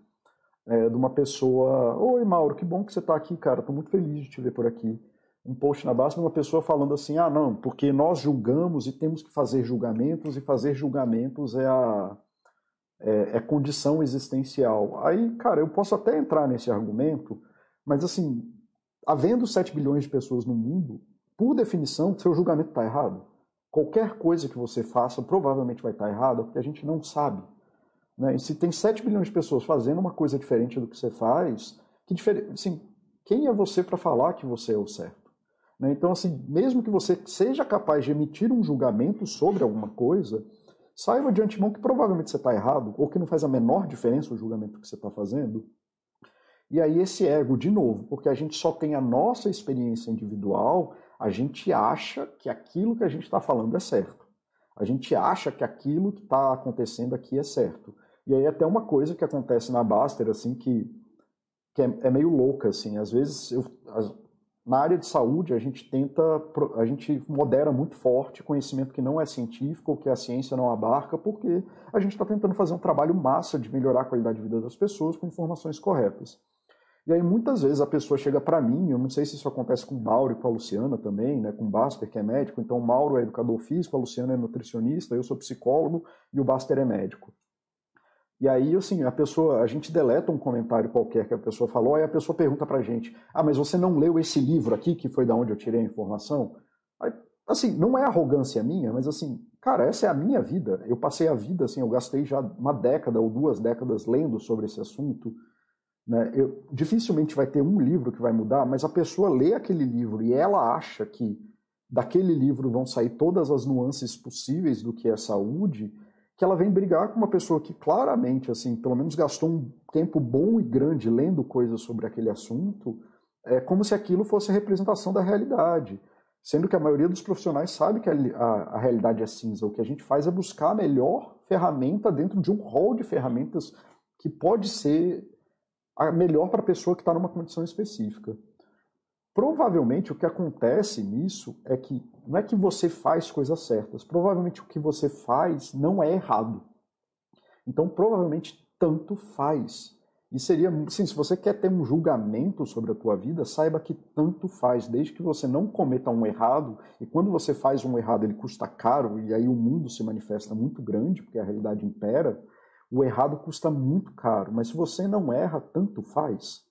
A: é, de uma pessoa... Oi, Mauro, que bom que você está aqui, cara. Estou muito feliz de te ver por aqui. Um post na Baster de uma pessoa falando assim, ah, não, porque nós julgamos e temos que fazer julgamentos, e fazer julgamentos é a é, é condição existencial. Aí, cara, eu posso até entrar nesse argumento, mas assim, havendo 7 bilhões de pessoas no mundo, por definição, seu julgamento está errado. Qualquer coisa que você faça provavelmente vai estar tá errada, porque a gente não sabe. Né? E se tem 7 bilhões de pessoas fazendo uma coisa diferente do que você faz, que assim, quem é você para falar que você é o certo? Né? Então, assim, mesmo que você seja capaz de emitir um julgamento sobre alguma coisa, saiba de antemão que provavelmente você está errado, ou que não faz a menor diferença o julgamento que você está fazendo. E aí esse ego, de novo, porque a gente só tem a nossa experiência individual, a gente acha que aquilo que a gente está falando é certo. A gente acha que aquilo que está acontecendo aqui é certo. E aí até uma coisa que acontece na Baster, assim, que, que é, é meio louca, assim. Às vezes eu, na área de saúde, a gente tenta, a gente modera muito forte conhecimento que não é científico ou que a ciência não abarca, porque a gente está tentando fazer um trabalho massa de melhorar a qualidade de vida das pessoas com informações corretas. E aí muitas vezes a pessoa chega para mim, eu não sei se isso acontece com o Mauro e com a Luciana também, né, com o Baster, que é médico, então o Mauro é educador físico, a Luciana é nutricionista, eu sou psicólogo e o Baster é médico. E aí, assim, a pessoa, a gente deleta um comentário qualquer que a pessoa falou, aí a pessoa pergunta pra gente: ah, mas você não leu esse livro aqui, que foi da onde eu tirei a informação? Aí, assim, não é arrogância minha, mas assim, cara, essa é a minha vida. Eu passei a vida, assim, eu gastei já uma década ou duas décadas lendo sobre esse assunto. Né? Eu, dificilmente vai ter um livro que vai mudar, mas a pessoa lê aquele livro e ela acha que daquele livro vão sair todas as nuances possíveis do que é saúde que ela vem brigar com uma pessoa que claramente, assim, pelo menos gastou um tempo bom e grande lendo coisas sobre aquele assunto, é como se aquilo fosse a representação da realidade. Sendo que a maioria dos profissionais sabe que a, a, a realidade é cinza. O que a gente faz é buscar a melhor ferramenta dentro de um rol de ferramentas que pode ser a melhor para a pessoa que está numa condição específica. Provavelmente o que acontece nisso é que não é que você faz coisas certas, provavelmente o que você faz não é errado. Então, provavelmente tanto faz. E seria, sim, se você quer ter um julgamento sobre a tua vida, saiba que tanto faz, desde que você não cometa um errado, e quando você faz um errado ele custa caro, e aí o mundo se manifesta muito grande, porque a realidade impera, o errado custa muito caro, mas se você não erra, tanto faz.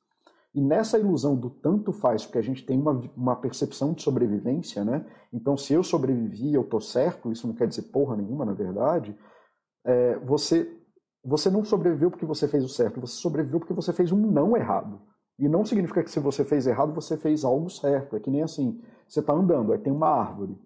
A: E nessa ilusão do tanto faz, porque a gente tem uma, uma percepção de sobrevivência, né? Então, se eu sobrevivi, eu tô certo, isso não quer dizer porra nenhuma, na verdade, é, você você não sobreviveu porque você fez o certo, você sobreviveu porque você fez um não errado. E não significa que se você fez errado, você fez algo certo. É que nem assim, você está andando, aí tem uma árvore.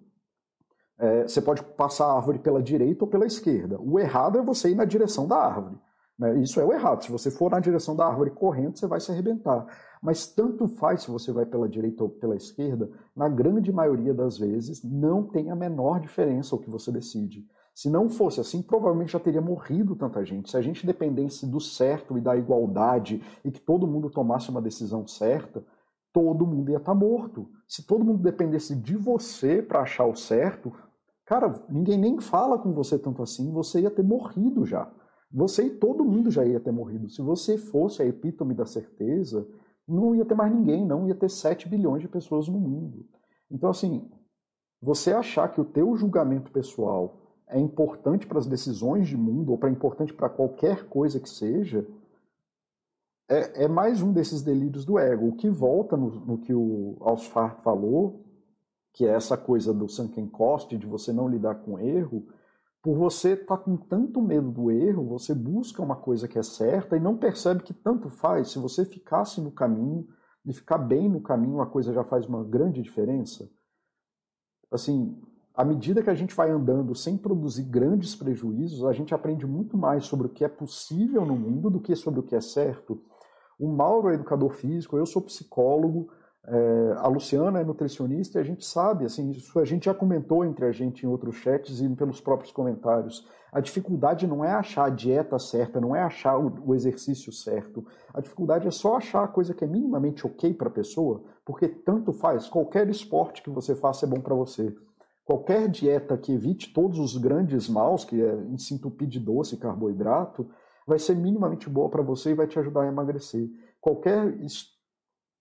A: É, você pode passar a árvore pela direita ou pela esquerda. O errado é você ir na direção da árvore. Né? Isso é o errado. Se você for na direção da árvore correndo, você vai se arrebentar. Mas tanto faz se você vai pela direita ou pela esquerda, na grande maioria das vezes, não tem a menor diferença o que você decide. Se não fosse assim, provavelmente já teria morrido tanta gente. Se a gente dependesse do certo e da igualdade e que todo mundo tomasse uma decisão certa, todo mundo ia estar tá morto. Se todo mundo dependesse de você para achar o certo, cara, ninguém nem fala com você tanto assim, você ia ter morrido já. Você e todo mundo já ia ter morrido. Se você fosse a epítome da certeza, não ia ter mais ninguém, não ia ter 7 bilhões de pessoas no mundo. Então, assim, você achar que o teu julgamento pessoal é importante para as decisões de mundo, ou para importante para qualquer coisa que seja, é, é, mais um desses delírios do ego. O que volta no, no que o Alsfar falou, que é essa coisa do sunken cost, de você não lidar com erro, por você estar tá com tanto medo do erro, você busca uma coisa que é certa e não percebe que tanto faz. Se você ficasse no caminho e ficar bem no caminho, a coisa já faz uma grande diferença. Assim, à medida que a gente vai andando sem produzir grandes prejuízos, a gente aprende muito mais sobre o que é possível no mundo do que sobre o que é certo. O Mauro é educador físico, eu sou psicólogo, é, a Luciana é nutricionista e a gente sabe, assim, isso a gente já comentou entre a gente em outros chats e pelos próprios comentários. A dificuldade não é achar a dieta certa, não é achar o, exercício certo. A dificuldade é só achar a coisa que é minimamente ok para a pessoa, porque tanto faz, qualquer esporte que você faça é bom para você. Qualquer dieta que evite todos os grandes maus, que é se entupir de doce e carboidrato, vai ser minimamente boa para você e vai te ajudar a emagrecer. Qualquer,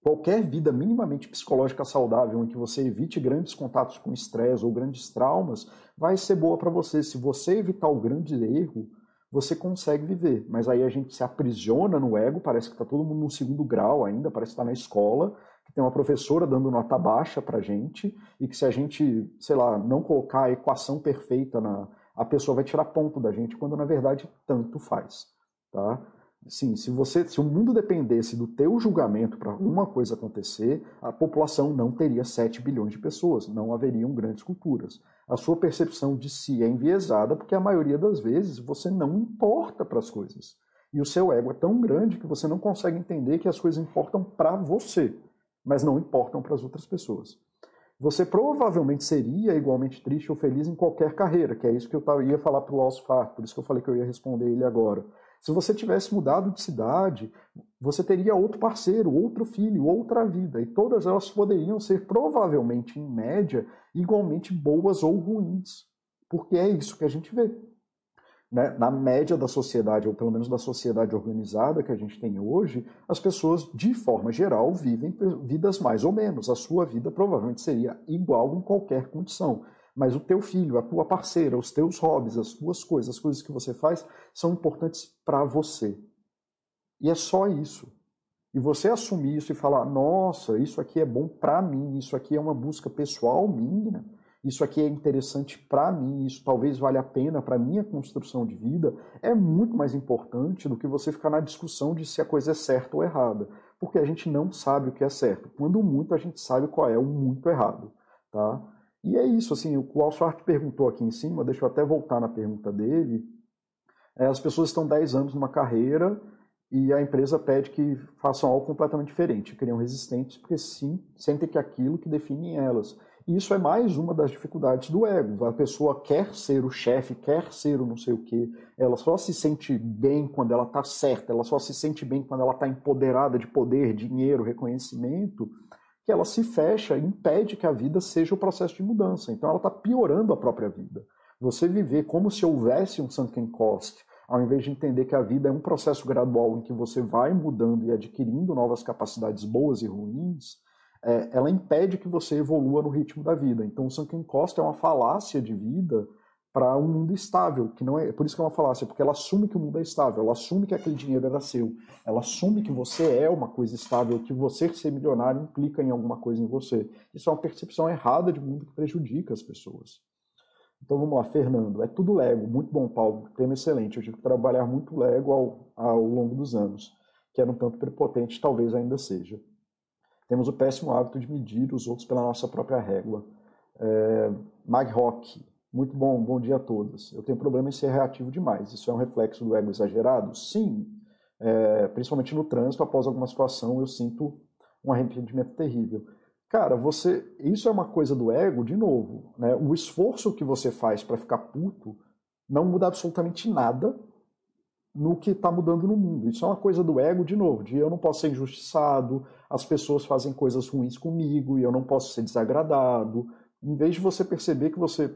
A: qualquer vida minimamente psicológica saudável, em que você evite grandes contatos com estresse ou grandes traumas, vai ser boa para você. Se você evitar o grande erro, você consegue viver. Mas aí a gente se aprisiona no ego, parece que está todo mundo no segundo grau ainda, parece que está na escola, que tem uma professora dando nota baixa para gente e que se a gente, sei lá, não colocar a equação perfeita na, a pessoa vai tirar ponto da gente, quando na verdade tanto faz, tá? Sim, se você, se o mundo dependesse do teu julgamento para uma coisa acontecer, a população não teria 7 bilhões de pessoas, não haveriam grandes culturas. A sua percepção de si é enviesada porque a maioria das vezes você não importa para as coisas. E o seu ego é tão grande que você não consegue entender que as coisas importam para você mas não importam para as outras pessoas. Você provavelmente seria igualmente triste ou feliz em qualquer carreira, que é isso que eu ia falar para o Alsfar, por isso que eu falei que eu ia responder ele agora. Se você tivesse mudado de cidade, você teria outro parceiro, outro filho, outra vida, e todas elas poderiam ser provavelmente, em média, igualmente boas ou ruins, porque é isso que a gente vê né, na média da sociedade, ou pelo menos da sociedade organizada que a gente tem hoje, as pessoas, de forma geral, vivem vidas mais ou menos. A sua vida provavelmente seria igual em qualquer condição. Mas o teu filho, a tua parceira, os teus hobbies, as tuas coisas, as coisas que você faz, são importantes para você. E é só isso. E você assumir isso e falar: nossa, isso aqui é bom para mim, isso aqui é uma busca pessoal minha isso aqui é interessante para mim, isso talvez valha a pena para minha construção de vida, é muito mais importante do que você ficar na discussão de se a coisa é certa ou errada, porque a gente não sabe o que é certo. Quando muito a gente sabe qual é o muito errado, tá? E é isso, assim, o que o perguntou aqui em cima, deixa eu até voltar na pergunta dele. É, as pessoas estão 10 anos numa carreira e a empresa pede que façam algo completamente diferente, criam resistentes, porque sim, sentem que é aquilo que define elas. isso é mais uma das dificuldades do ego. A pessoa quer ser o chefe, quer ser o não sei o quê. Ela só se sente bem quando ela está certa, ela só se sente bem quando ela está empoderada de poder, dinheiro, reconhecimento, que ela se fecha e impede que a vida seja o processo de mudança. Então ela está piorando a própria vida. Você viver como se houvesse um sunken cost, ao invés de entender que a vida é um processo gradual em que você vai mudando e adquirindo novas capacidades boas e ruins, é, ela impede que você evolua no ritmo da vida. Então, o sunken cost é uma falácia de vida para um mundo estável, que não é, por isso que é uma falácia, porque ela assume que o mundo é estável, ela assume que aquele dinheiro era seu, ela assume que você é uma coisa estável, que você ser milionário implica em alguma coisa em você. Isso é uma percepção errada de mundo que prejudica as pessoas. Então vamos lá, Fernando. É tudo Lego. Muito bom, Paulo. Tema excelente. Eu tive que trabalhar muito Lego ao, ao longo dos anos, que era um tanto prepotente, talvez ainda seja. Temos o péssimo hábito de medir os outros pela nossa própria régua. É, Mag Rock. Muito bom, bom dia a todos. Eu tenho problema em ser reativo demais. Isso é um reflexo do ego exagerado? Sim. É, principalmente no trânsito, após alguma situação, eu sinto um arrependimento terrível. Cara, você, isso é uma coisa do ego, de novo, né? O esforço que você faz para ficar puto não muda absolutamente nada no que está mudando no mundo. Isso é uma coisa do ego, de novo, de eu não posso ser injustiçado, as pessoas fazem coisas ruins comigo e eu não posso ser desagradado. Em vez de você perceber que você,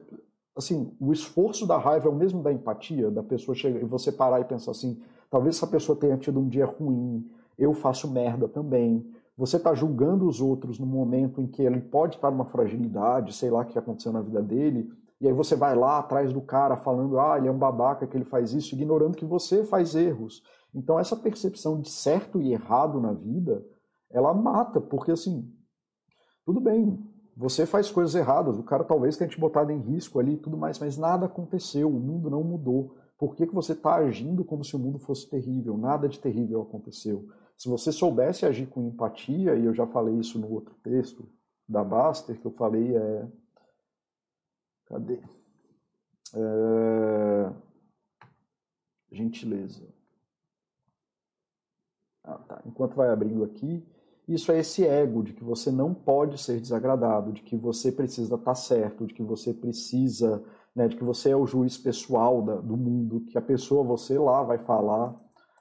A: assim, o esforço da raiva é o mesmo da empatia, da pessoa chegar e você parar e pensar assim, talvez essa pessoa tenha tido um dia ruim, eu faço merda também você está julgando os outros no momento em que ele pode estar numa fragilidade, sei lá o que aconteceu na vida dele, e aí você vai lá atrás do cara falando, ah, ele é um babaca que ele faz isso, ignorando que você faz erros. Então essa percepção de certo e errado na vida, ela mata, porque assim, tudo bem, você faz coisas erradas, o cara talvez tenha te botado em risco ali e tudo mais, mas nada aconteceu, o mundo não mudou. Por que, que você está agindo como se o mundo fosse terrível? Nada de terrível aconteceu. Se você soubesse agir com empatia, e eu já falei isso no outro texto da Baster, que eu falei é. Cadê? É... Gentileza. Ah, tá. Enquanto vai abrindo aqui, isso é esse ego de que você não pode ser desagradado, de que você precisa estar certo, de que você precisa, né, de que você é o juiz pessoal da, do mundo, que a pessoa, você lá vai falar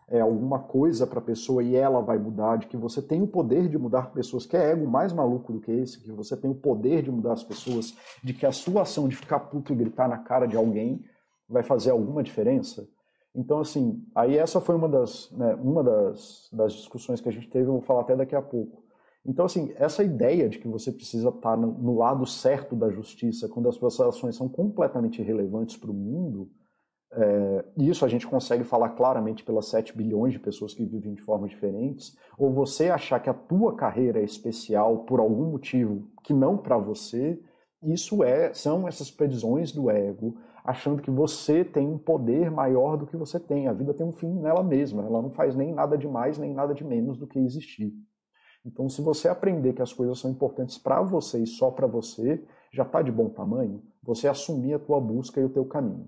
A: é, alguma coisa para a pessoa e ela vai mudar, de que você tem o poder de mudar pessoas, que é ego mais maluco do que esse, que você tem o poder de mudar as pessoas, de que a sua ação de ficar puto e gritar na cara de alguém vai fazer alguma diferença. Então, assim, aí essa foi uma das, né, uma das, das discussões que a gente teve, eu vou falar até daqui a pouco. Então, assim, essa ideia de que você precisa estar no, lado certo da justiça, quando as suas ações são completamente irrelevantes para o mundo, é, isso a gente consegue falar claramente pelas 7 bilhões de pessoas que vivem de formas diferentes, ou você achar que a tua carreira é especial por algum motivo que não para você, isso é são essas previsões do ego, achando que você tem um poder maior do que você tem. A vida tem um fim nela mesma, ela não faz nem nada de mais nem nada de menos do que existir. Então, se você aprender que as coisas são importantes para você e só para você, já está de bom tamanho, você assumir a tua busca e o teu caminho.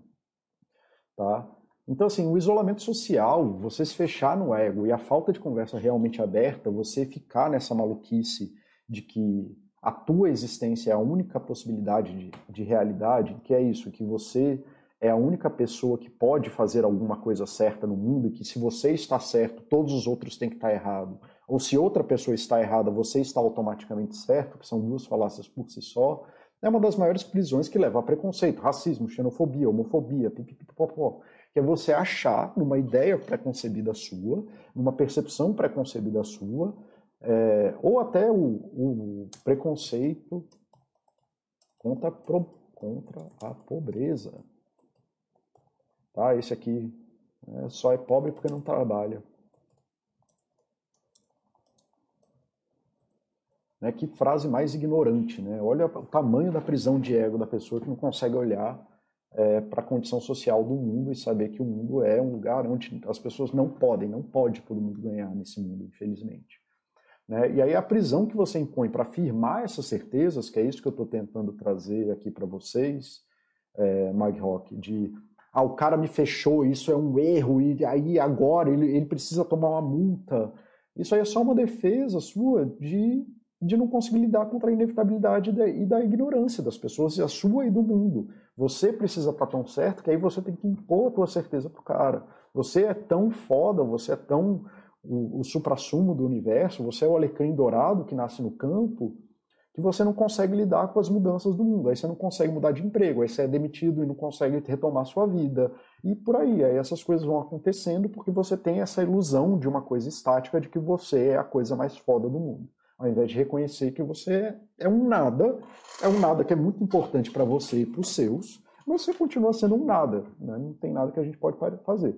A: Tá? Então, assim, o isolamento social, você se fechar no ego e a falta de conversa realmente aberta, você ficar nessa maluquice de que a tua existência é a única possibilidade de, de realidade, que é isso, que você é a única pessoa que pode fazer alguma coisa certa no mundo e que se você está certo, todos os outros têm que estar errado. Ou se outra pessoa está errada, você está automaticamente certo, que são duas falácias por si só é uma das maiores prisões que leva a preconceito, racismo, xenofobia, homofobia, pipipipopó, que é você achar numa ideia preconcebida sua, numa percepção preconcebida sua, é, ou até o, o preconceito contra, contra a pobreza. Tá? Esse aqui é, só é pobre porque não trabalha. Né? Que frase mais ignorante, né? Olha o tamanho da prisão de ego da pessoa que não consegue olhar é, para a condição social do mundo e saber que o mundo é um lugar onde as pessoas não podem, não pode todo mundo ganhar nesse mundo, infelizmente. Né? E aí a prisão que você impõe para afirmar essas certezas, que é isso que eu estou tentando trazer aqui para vocês, é, Rock, de ah, o cara me fechou, isso é um erro, e aí agora ele, ele precisa tomar uma multa. Isso aí é só uma defesa sua de de não conseguir lidar contra a inevitabilidade e da ignorância das pessoas, a sua e do mundo. Você precisa estar tão certo que aí você tem que impor a tua certeza pro cara. Você é tão foda, você é tão o, o supra-sumo do universo, você é o alecrim dourado que nasce no campo, que você não consegue lidar com as mudanças do mundo. Aí você não consegue mudar de emprego, aí você é demitido e não consegue retomar sua vida. E por aí, aí essas coisas vão acontecendo porque você tem essa ilusão de uma coisa estática de que você é a coisa mais foda do mundo. Ao invés de reconhecer que você é um nada, é um nada que é muito importante para você e para os seus, mas você continua sendo um nada. Né? Não tem nada que a gente pode fazer.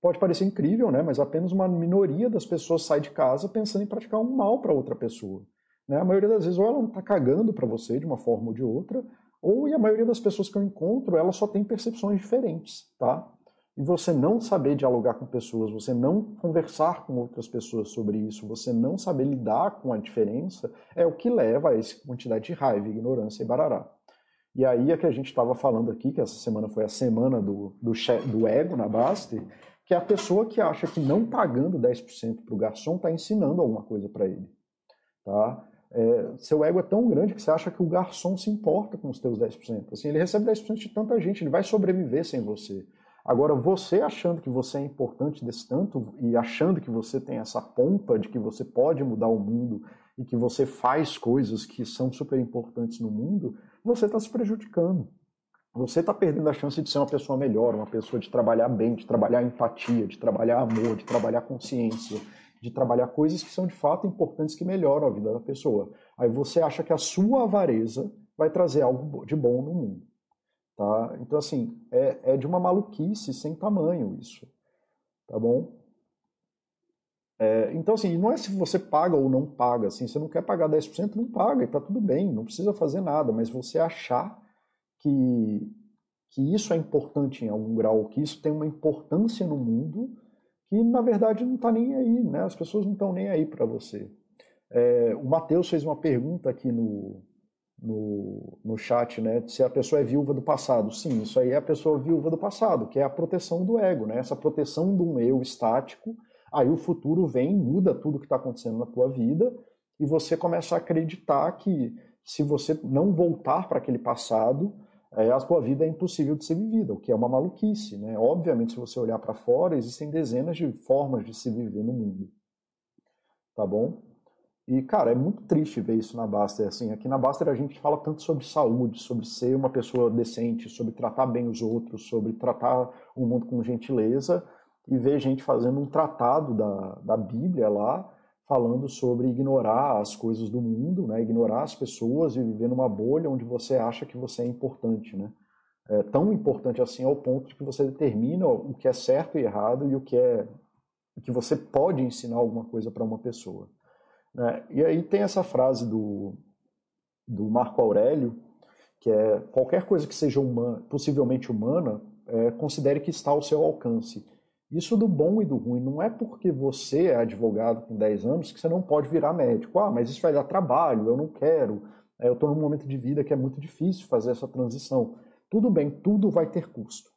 A: Pode parecer incrível, né? mas apenas uma minoria das pessoas sai de casa pensando em praticar um mal para outra pessoa. Né? A maioria das vezes, ou ela está cagando para você de uma forma ou de outra, ou e a maioria das pessoas que eu encontro, ela só tem percepções diferentes, tá? E você não saber dialogar com pessoas, você não conversar com outras pessoas sobre isso, você não saber lidar com a diferença, é o que leva a essa quantidade de raiva, ignorância e barará. E aí é que a gente estava falando aqui, que essa semana foi a semana do, do, do ego na Baster, que é a pessoa que acha que não pagando 10% para o garçom está ensinando alguma coisa para ele. Tá? É, seu ego é tão grande que você acha que o garçom se importa com os teus 10%. Assim, ele recebe 10% de tanta gente, ele vai sobreviver sem você. Agora, você achando que você é importante desse tanto e achando que você tem essa pompa de que você pode mudar o mundo e que você faz coisas que são super importantes no mundo, você está se prejudicando. Você está perdendo a chance de ser uma pessoa melhor, uma pessoa de trabalhar bem, de trabalhar empatia, de trabalhar amor, de trabalhar consciência, de trabalhar coisas que são de fato importantes que melhoram a vida da pessoa. Aí você acha que a sua avareza vai trazer algo de bom no mundo. Tá? Então, assim, é, é de uma maluquice sem tamanho isso. Tá bom? É, então, assim, não é se você paga ou não paga. Assim, você não quer pagar 10%, não paga, e tá tudo bem, não precisa fazer nada. Mas você achar que, que isso é importante em algum grau, que isso tem uma importância no mundo que na verdade não está nem aí, né? As pessoas não estão nem aí para você. É, o Matheus fez uma pergunta aqui no, no, no chat, né? Se a pessoa é viúva do passado. Sim, isso aí é a pessoa viúva do passado, que é a proteção do ego, né? Essa proteção de um eu estático. Aí o futuro vem, muda tudo que está acontecendo na tua vida e você começa a acreditar que se você não voltar para aquele passado, é, a sua vida é impossível de ser vivida, o que é uma maluquice. Né? Obviamente, se você olhar para fora, existem dezenas de formas de se viver no mundo. Tá bom? E, cara, é muito triste ver isso na Baster. Assim, aqui na Baster a gente fala tanto sobre saúde, sobre ser uma pessoa decente, sobre tratar bem os outros, sobre tratar o mundo com gentileza, e ver gente fazendo um tratado da, da Bíblia lá, falando sobre ignorar as coisas do mundo, né? ignorar as pessoas e viver numa bolha onde você acha que você é importante. Né? É tão importante assim ao ponto de que você determina o que é certo e errado e o que é que você pode ensinar alguma coisa para uma pessoa. Né? E aí tem essa frase do, do Marco Aurélio, que é qualquer coisa que seja humana, possivelmente humana, é, considere que está ao seu alcance. Isso do bom e do ruim não é porque você é advogado com 10 anos que você não pode virar médico. Ah, mas isso vai dar trabalho, eu não quero. É, eu estou num momento de vida que é muito difícil fazer essa transição. Tudo bem, tudo vai ter custo.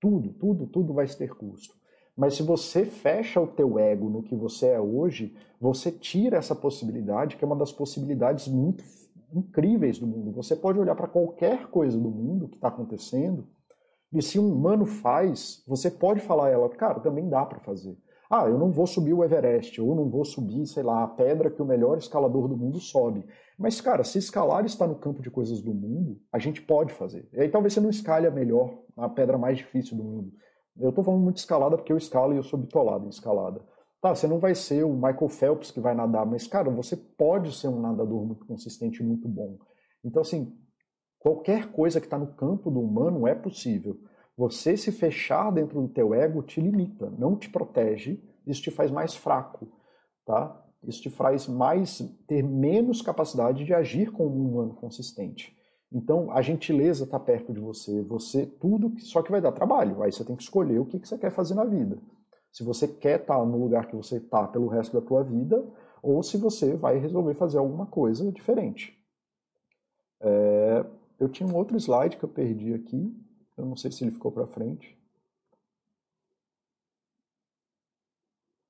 A: Tudo, tudo, tudo vai ter custo. Mas se você fecha o teu ego no que você é hoje, você tira essa possibilidade, que é uma das possibilidades muito incríveis do mundo. Você pode olhar para qualquer coisa do mundo que está acontecendo e se um humano faz, você pode falar a ela, cara, também dá para fazer. Ah, eu não vou subir o Everest, ou não vou subir, sei lá, a pedra que o melhor escalador do mundo sobe. Mas, cara, se escalar está no campo de coisas do mundo, a gente pode fazer. E aí talvez você não escalhe a melhor, a pedra mais difícil do mundo. Eu estou falando muito de escalada porque eu escalo e eu sou bitolado em escalada. Tá, você não vai ser o Michael Phelps que vai nadar, mas, cara, você pode ser um nadador muito consistente e muito bom. Então, assim, Qualquer coisa que está no campo do humano é possível. Você se fechar dentro do teu ego te limita, não te protege, isso te faz mais fraco, tá? Isso te faz mais ter menos capacidade de agir como um humano consistente. Então, a gentileza está perto de você, você tudo, só que vai dar trabalho. Aí você tem que escolher o que, que você quer fazer na vida. Se você quer estar tá no lugar que você está pelo resto da tua vida, ou se você vai resolver fazer alguma coisa diferente. É, eu tinha um outro slide que eu perdi aqui. Eu não sei se ele ficou para frente.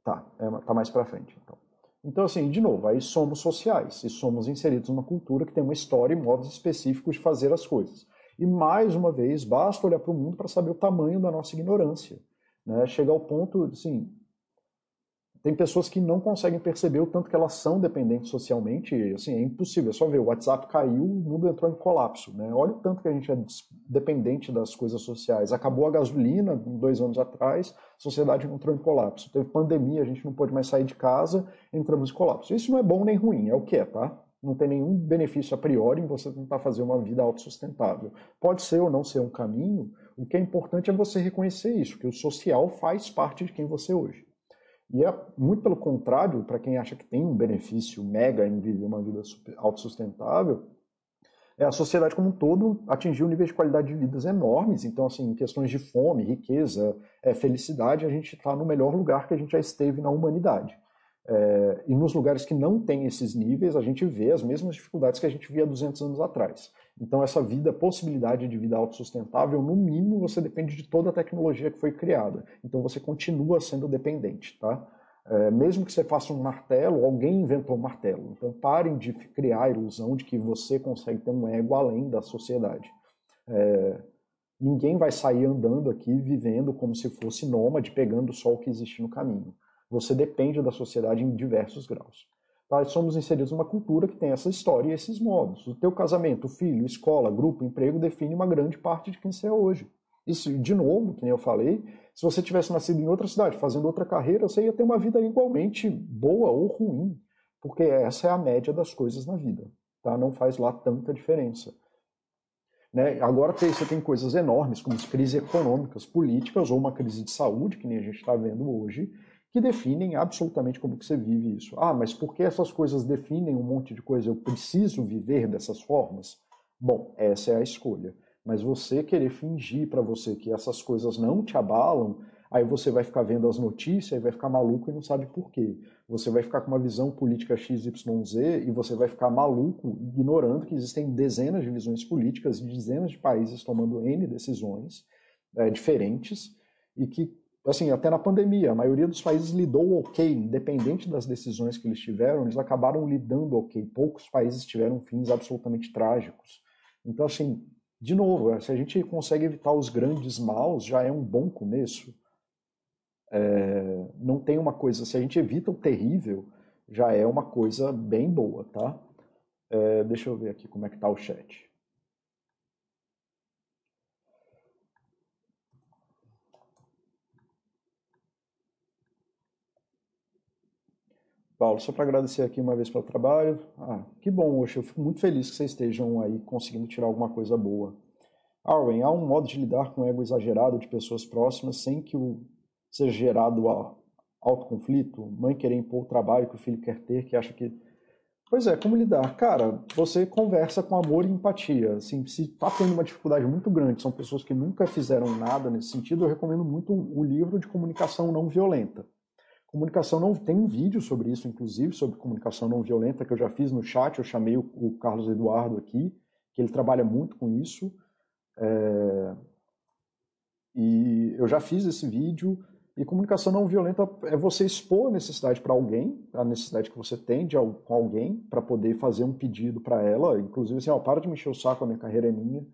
A: Tá, é, tá mais para frente. Então. Então, assim, de novo, aí somos sociais e somos inseridos numa cultura que tem uma história e modos específicos de fazer as coisas. E, mais uma vez, basta olhar para o mundo para saber o tamanho da nossa ignorância. Né? Chegar ao ponto, assim, tem pessoas que não conseguem perceber o tanto que elas são dependentes socialmente, assim, é impossível, é só ver, o WhatsApp caiu, o mundo entrou em colapso, né? Olha o tanto que a gente é dependente das coisas sociais. Acabou a gasolina dois anos atrás, a sociedade entrou em colapso. Teve pandemia, a gente não pôde mais sair de casa, entramos em colapso. Isso não é bom nem ruim, é o que é, tá? Não tem nenhum benefício a priori em você tentar fazer uma vida autossustentável. Pode ser ou não ser um caminho, o que é importante é você reconhecer isso, que o social faz parte de quem você é hoje. E é muito pelo contrário, para quem acha que tem um benefício mega em viver uma vida autossustentável, é a sociedade como um todo atingiu níveis de qualidade de vidas enormes. Então, assim, em questões de fome, riqueza, é, felicidade, a gente está no melhor lugar que a gente já esteve na humanidade. É, e nos lugares que não tem esses níveis, a gente vê as mesmas dificuldades que a gente via 200 anos atrás. Então, essa vida, possibilidade de vida autossustentável, no mínimo, você depende de toda a tecnologia que foi criada. Então, você continua sendo dependente, tá? É, mesmo que você faça um martelo, alguém inventou um martelo. Então, parem de criar a ilusão de que você consegue ter um ego além da sociedade. É, ninguém vai sair andando aqui vivendo como se fosse nômade, pegando só o que existe no caminho. Você depende da sociedade em diversos graus. Nós somos inseridos numa cultura que tem essa história e esses modos. O teu casamento, filho, escola, grupo, emprego define uma grande parte de quem você é hoje. Isso, de novo, que nem eu falei, se você tivesse nascido em outra cidade, fazendo outra carreira, você ia ter uma vida igualmente boa ou ruim, porque essa é a média das coisas na vida. Tá? Não faz lá tanta diferença. Né? Agora você tem coisas enormes, como as crises econômicas, políticas, ou uma crise de saúde, que nem a gente está vendo hoje, que definem absolutamente como que você vive isso. Ah, mas por que essas coisas definem um monte de coisa? Eu preciso viver dessas formas? Bom, essa é a escolha. Mas você querer fingir para você que essas coisas não te abalam, aí você vai ficar vendo as notícias e vai ficar maluco e não sabe por quê. Você vai ficar com uma visão política XYZ e você vai ficar maluco ignorando que existem dezenas de visões políticas e dezenas de países tomando N decisões é, diferentes e que assim, até na pandemia, a maioria dos países lidou ok, independente das decisões que eles tiveram, eles acabaram lidando ok. Poucos países tiveram fins absolutamente trágicos. Então, assim, de novo, é, se a gente consegue evitar os grandes maus, já é um bom começo. É, não tem uma coisa, se a gente evita o terrível, já é uma coisa bem boa, tá? É, deixa eu ver aqui como é que tá o chat. Paulo, só para agradecer aqui uma vez pelo trabalho. Ah, que bom, hoje eu fico muito feliz que vocês estejam aí conseguindo tirar alguma coisa boa. Arwen, há um modo de lidar com o ego exagerado de pessoas próximas sem que o seja gerado a autoconflito? Mãe querer impor o trabalho que o filho quer ter, que acha que. Pois é, como lidar? Cara, você conversa com amor e empatia. Assim, se está tendo uma dificuldade muito grande, são pessoas que nunca fizeram nada nesse sentido, eu recomendo muito o livro de comunicação não violenta Comunicação não tem um vídeo sobre isso, inclusive, sobre comunicação não violenta, que eu já fiz no chat, eu chamei o, o Carlos Eduardo aqui, que ele trabalha muito com isso. É... E eu já fiz esse vídeo. E comunicação não violenta é você expor a necessidade para alguém, a necessidade que você tem de com alguém, para poder fazer um pedido para ela. Inclusive, assim, ó, para de me encher o saco, a minha carreira é minha.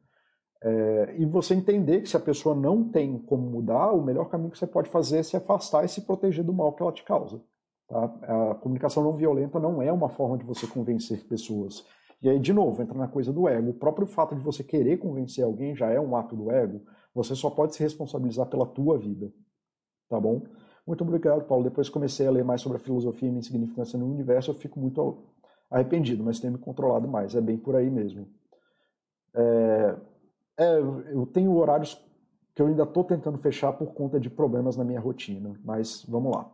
A: É, e você entender que se a pessoa não tem como mudar, o melhor caminho que você pode fazer é se afastar e se proteger do mal que ela te causa. Tá? A comunicação não violenta não é uma forma de você convencer pessoas. E aí, de novo, entra na coisa do ego. O próprio fato de você querer convencer alguém já é um ato do ego. Você só pode se responsabilizar pela tua vida. Tá bom? Muito obrigado, Paulo. Depois comecei a ler mais sobre a filosofia e minha insignificância no universo. Eu fico muito arrependido, mas tenho me controlado mais. É bem por aí mesmo. É, é, eu tenho horários que eu ainda estou tentando fechar por conta de problemas na minha rotina, mas vamos lá.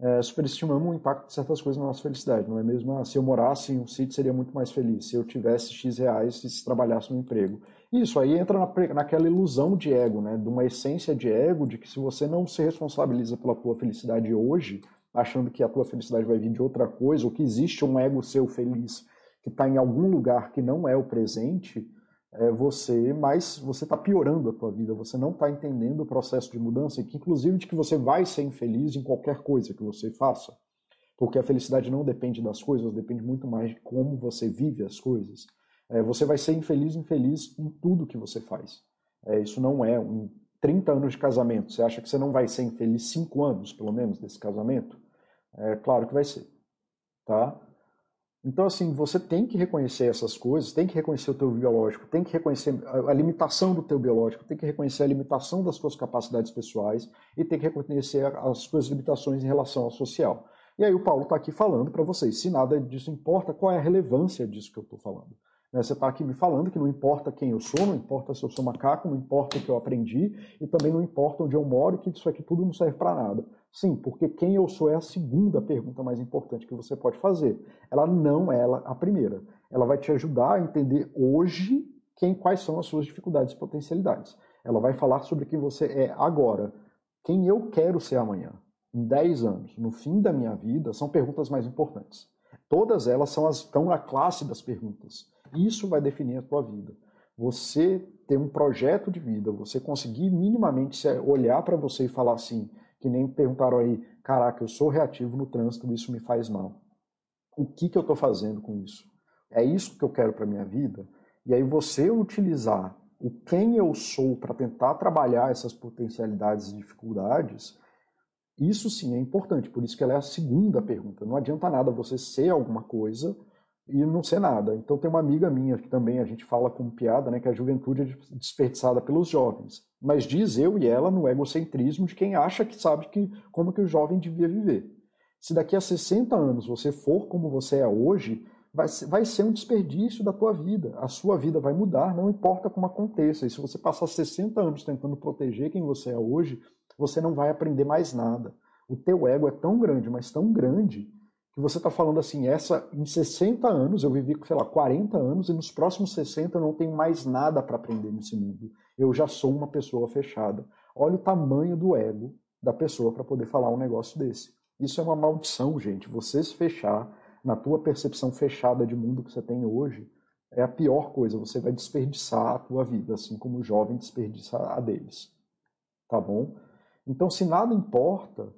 A: É, superestimamos o impacto de certas coisas na nossa felicidade, não é mesmo? Ah, se eu morasse em um sítio, seria muito mais feliz. Se eu tivesse X reais e se trabalhasse no emprego. Isso aí entra na, naquela ilusão de ego, né? de uma essência de ego, de que se você não se responsabiliza pela tua felicidade hoje, achando que a tua felicidade vai vir de outra coisa, ou que existe um ego seu feliz que está em algum lugar que não é o presente, é você, mas você está piorando a tua vida, você não está entendendo o processo de mudança, que inclusive de que você vai ser infeliz em qualquer coisa que você faça. Porque a felicidade não depende das coisas, depende muito mais de como você vive as coisas. É, você vai ser infeliz, infeliz em tudo que você faz. É, isso não é um 30 anos de casamento. Você acha que você não vai ser infeliz 5 anos, pelo menos, desse casamento? É claro que vai ser. Tá? Então, assim, você tem que reconhecer essas coisas, tem que reconhecer o teu biológico, tem que reconhecer a limitação do teu biológico, tem que reconhecer a limitação das suas capacidades pessoais e tem que reconhecer as suas limitações em relação ao social. E aí o Paulo está aqui falando para vocês, se nada disso importa, qual é a relevância disso que eu estou falando? Né, você está aqui me falando que não importa quem eu sou, não importa se eu sou macaco, não importa o que eu aprendi e também não importa onde eu moro, que isso aqui tudo não serve para nada. Sim, porque quem eu sou é a segunda pergunta mais importante que você pode fazer. Ela não é a primeira. Ela vai te ajudar a entender hoje quem, quais são as suas dificuldades e potencialidades. Ela vai falar sobre quem você é agora, quem eu quero ser amanhã, em 10 anos, no fim da minha vida, são perguntas mais importantes. Todas elas são as, estão na classe das perguntas. Isso vai definir a tua vida. Você ter um projeto de vida, você conseguir minimamente olhar para você e falar assim, que nem perguntaram aí, caraca, eu sou reativo no trânsito, isso me faz mal. O que, que eu estou fazendo com isso? É isso que eu quero para minha vida? E aí você utilizar o quem eu sou para tentar trabalhar essas potencialidades e dificuldades, isso sim é importante. Por isso que ela é a segunda pergunta. Não adianta nada você ser alguma coisa e não ser nada. Então tem uma amiga minha que também a gente fala como piada, né, que a juventude é desperdiçada pelos jovens. Mas diz eu e ela no egocentrismo de quem acha que sabe que como que o jovem devia viver. Se daqui a 60 anos você for como você é hoje, vai, vai ser um desperdício da tua vida. A sua vida vai mudar, não importa como aconteça. E se você passar 60 anos tentando proteger quem você é hoje, você não vai aprender mais nada. O teu ego é tão grande, mas tão grande, que você está falando assim, essa em 60 anos, eu vivi, sei lá, 40 anos, e nos próximos 60 eu não tenho mais nada para aprender nesse mundo. Eu já sou uma pessoa fechada. Olha o tamanho do ego da pessoa para poder falar um negócio desse. Isso é uma maldição, gente. Você se fechar na tua percepção fechada de mundo que você tem hoje é a pior coisa. Você vai desperdiçar a tua vida, assim como o jovem desperdiça a deles. Tá bom? Então, se nada importa,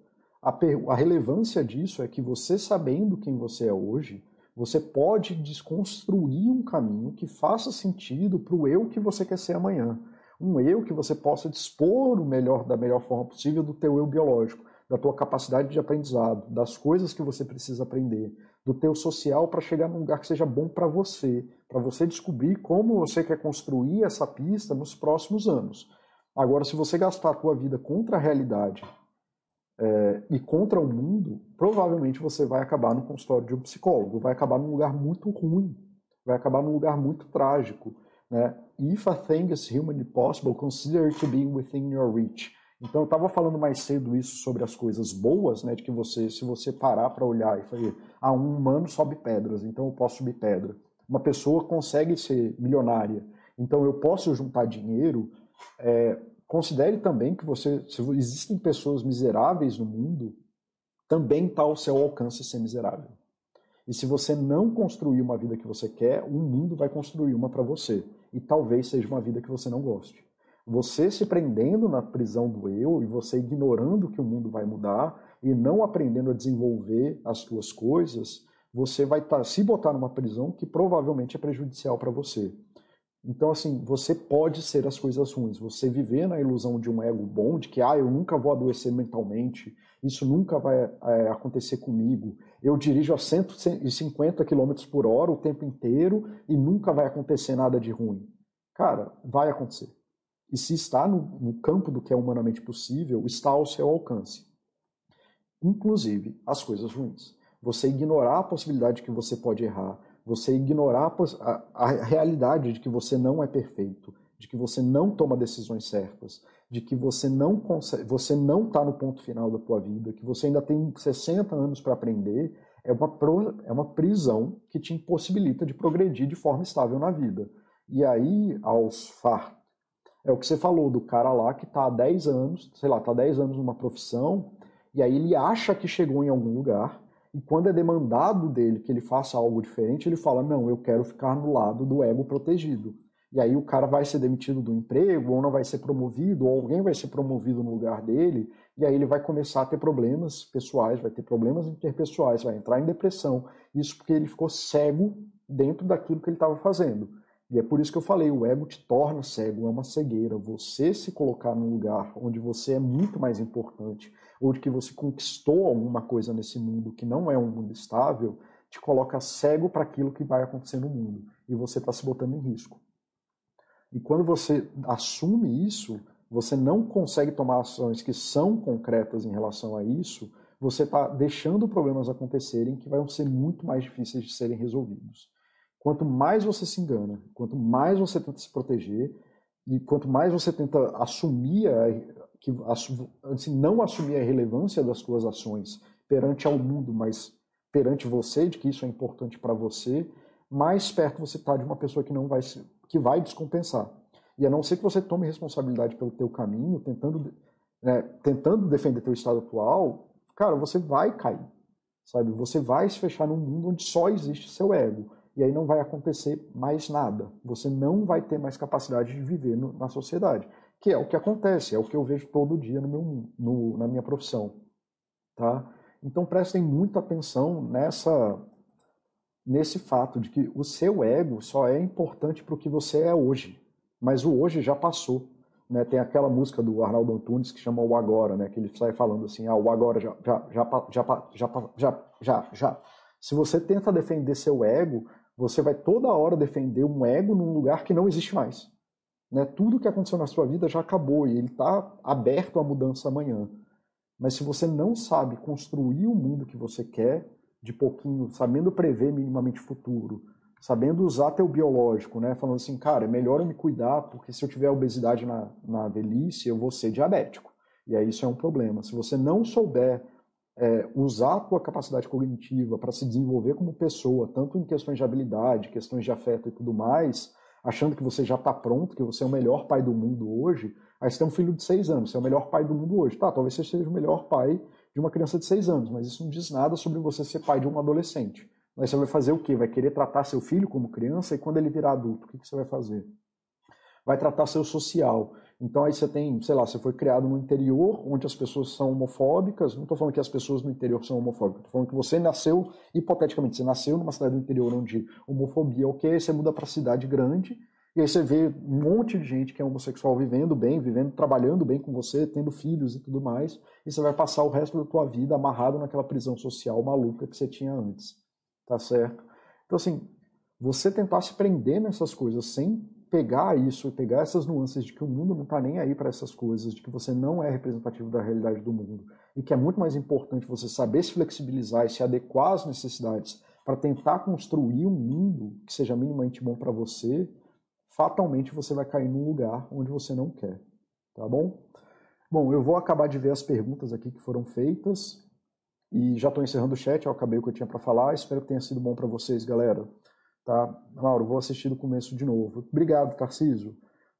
A: a, a relevância disso é que você sabendo quem você é hoje, você pode desconstruir um caminho que faça sentido para o eu que você quer ser amanhã. Um eu que você possa dispor o melhor da melhor forma possível do teu eu biológico, da tua capacidade de aprendizado, das coisas que você precisa aprender, do teu social para chegar num lugar que seja bom para você, para você descobrir como você quer construir essa pista nos próximos anos. Agora, se você gastar a tua vida contra a realidade, é, e contra o mundo, provavelmente você vai acabar no consultório de um psicólogo, vai acabar num lugar muito ruim, vai acabar num lugar muito trágico. Né? If a thing is humanly possible, consider it to be within your reach. Então eu estava falando mais cedo isso sobre as coisas boas, né, de que você, se você parar para olhar e falar, ah, um humano sobe pedras, então eu posso subir pedra. Uma pessoa consegue ser milionária, então eu posso juntar dinheiro. É, Considere também que você, se existem pessoas miseráveis no mundo, também está ao seu alcance ser miserável. E se você não construir uma vida que você quer, o mundo vai construir uma para você. E talvez seja uma vida que você não goste. Você se prendendo na prisão do eu e você ignorando que o mundo vai mudar e não aprendendo a desenvolver as suas coisas, você vai tá, se botar numa prisão que provavelmente é prejudicial para você. Então, assim, você pode ser as coisas ruins. Você viver na ilusão de um ego bom, de que, ah, eu nunca vou adoecer mentalmente, isso nunca vai é, acontecer comigo. Eu dirijo a 150 km por hora o tempo inteiro e nunca vai acontecer nada de ruim. Cara, vai acontecer. E se está no, no campo do que é humanamente possível, está ao seu alcance. Inclusive as coisas ruins. Você ignorar a possibilidade de que você pode errar, você ignorar a, a, realidade de que você não é perfeito, de que você não toma decisões certas, de que você não consegue, você não está no ponto final da tua vida, que você ainda tem 60 anos para aprender, é uma, pro, é uma prisão que te impossibilita de progredir de forma estável na vida. E aí, aos far, é o que você falou do cara lá que está há 10 anos, sei lá, está há 10 anos numa profissão, e aí ele acha que chegou em algum lugar, e quando é demandado dele que ele faça algo diferente, ele fala: Não, eu quero ficar no lado do ego protegido. E aí o cara vai ser demitido do emprego, ou não vai ser promovido, ou alguém vai ser promovido no lugar dele, e aí ele vai começar a ter problemas pessoais, vai ter problemas interpessoais, vai entrar em depressão. Isso porque ele ficou cego dentro daquilo que ele estava fazendo. E é por isso que eu falei, o ego te torna cego, é uma cegueira. Você se colocar num lugar onde você é muito mais importante, ou de que você conquistou alguma coisa nesse mundo que não é um mundo estável, te coloca cego para aquilo que vai acontecer no mundo. E você está se botando em risco. E quando você assume isso, você não consegue tomar ações que são concretas em relação a isso, você está deixando problemas acontecerem que vão ser muito mais difíceis de serem resolvidos. Quanto mais você se engana, quanto mais você tenta se proteger, e quanto mais você tenta assumir, que, assim, não assumir a relevância das suas ações perante ao mundo, mas perante você, de que isso é importante para você, mais perto você está de uma pessoa que não vai que vai descompensar. E a não ser que você tome responsabilidade pelo teu caminho, tentando, né, tentando defender teu estado atual, cara, você vai cair, sabe? Você vai se fechar num mundo onde só existe seu ego e aí não vai acontecer mais nada. Você não vai ter mais capacidade de viver no, na sociedade, que é o que acontece, é o que eu vejo todo dia no meu, no, na minha profissão. Tá? Então prestem muita atenção nessa nesse fato de que o seu ego só é importante para o que você é hoje, mas o hoje já passou. Né? Tem aquela música do Arnaldo Antunes que chama O Agora, né? que ele sai falando assim, ah, o agora já, já, já, já, já, já, já, já. Se você tenta defender seu ego, você vai toda hora defender um ego num lugar que não existe mais. Né? Tudo que aconteceu na sua vida já acabou e ele está aberto à mudança amanhã. Mas se você não sabe construir o mundo que você quer, de pouquinho, sabendo prever minimamente o futuro, sabendo usar teu biológico, né? Falando assim, cara, é melhor eu me cuidar, porque se eu tiver obesidade na, na velhice, eu vou ser diabético. E aí isso é um problema. Se você não souber é, usar a tua capacidade cognitiva para se desenvolver como pessoa, tanto em questões de habilidade, questões de afeto e tudo mais, achando que você já está pronto, que você é o melhor pai do mundo hoje, aí você tem um filho de seis anos, você é o melhor pai do mundo hoje. Tá, talvez você seja o melhor pai de uma criança de seis anos, mas isso não diz nada sobre você ser pai de um adolescente. Aí você vai fazer o quê? Vai querer tratar seu filho como criança e quando ele virar adulto, o que, que você vai fazer? Vai tratar seu social. Então aí você tem, sei lá, você foi criado no interior, onde as pessoas são homofóbicas. Não estou falando que as pessoas no interior são homofóbicas. Estou falando que você nasceu, hipoteticamente, você nasceu numa cidade do interior onde homofobia é ok, você muda para cidade grande, e aí você vê um monte de gente que é homossexual vivendo bem, vivendo, trabalhando bem com você, tendo filhos e tudo mais, e você vai passar o resto da tua vida amarrado naquela prisão social maluca que você tinha antes. Tá certo? Então assim, você tentar se prender nessas coisas sem pegar isso e pegar essas nuances de que o mundo não está nem aí para essas coisas, de que você não é representativo da realidade do mundo e que é muito mais importante você saber se flexibilizar e se adequar às necessidades para tentar construir um mundo que seja minimamente bom para você, fatalmente você vai cair num lugar onde você não quer, tá bom? Bom, eu vou acabar de ver as perguntas aqui que foram feitas e já estou encerrando o chat, eu acabei o que eu tinha para falar, espero que tenha sido bom para vocês, galera. Tá? Mauro, vou assistir do começo de novo. Obrigado, Tarciso.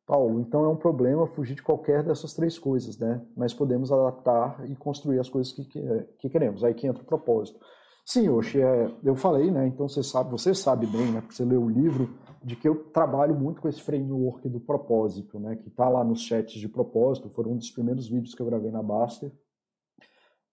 A: Paulo, então é um problema fugir de qualquer dessas três coisas, né? Mas podemos adaptar e construir as coisas que, que, que queremos. Aí que entra o propósito. Sim, Oxi, é, eu falei, né? Então você sabe, você sabe bem, né? Porque você leu o livro, de que eu trabalho muito com esse framework do propósito, né? Que está lá nos chats de propósito. Foram um dos primeiros vídeos que eu gravei na Baster.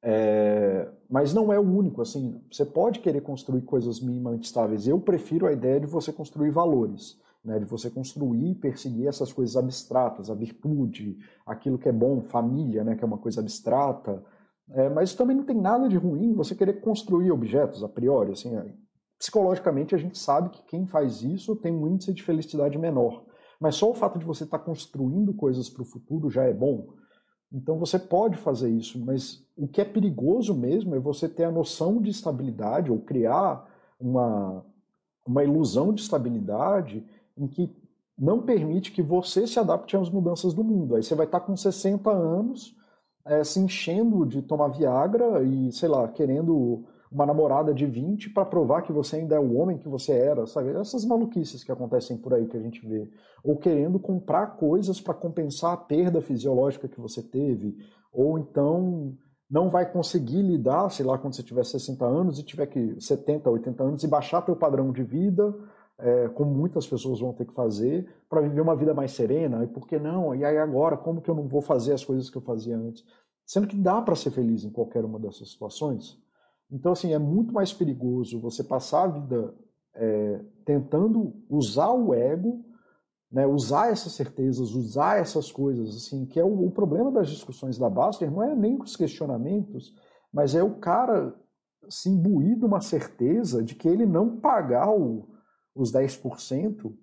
A: É, mas não é o único, assim, você pode querer construir coisas minimamente estáveis. Eu prefiro a ideia de você construir valores, né, de você construir e perseguir essas coisas abstratas, a virtude, aquilo que é bom, família, né, que é uma coisa abstrata. É, mas também não tem nada de ruim você querer construir objetos a priori. Assim, é, psicologicamente a gente sabe que quem faz isso tem um índice de felicidade menor. Mas só o fato de você estar tá construindo coisas para o futuro já é bom. Então você pode fazer isso, mas o que é perigoso mesmo é você ter a noção de estabilidade ou criar uma, uma ilusão de estabilidade em que não permite que você se adapte às mudanças do mundo. Aí você vai estar com 60 anos é, se enchendo de tomar Viagra e, sei lá, querendo uma namorada de 20 para provar que você ainda é o homem que você era, sabe? Essas maluquices que acontecem por aí que a gente vê. Ou querendo comprar coisas para compensar a perda fisiológica que você teve. Ou então não vai conseguir lidar, sei lá, quando você tiver 60 anos e tiver que 70, 80 anos e baixar teu padrão de vida é, como muitas pessoas vão ter que fazer, para viver uma vida mais serena. E por que não? E aí agora, como que eu não vou fazer as coisas que eu fazia antes? Sendo que dá para ser feliz em qualquer uma dessas situações. Então, assim, é muito mais perigoso você passar a vida é, tentando usar o ego, né, usar essas certezas, usar essas coisas, assim, que é o, o problema das discussões da Baster, não é nem os questionamentos, mas é o cara se imbuir de uma certeza de que ele não pagar o, os 10%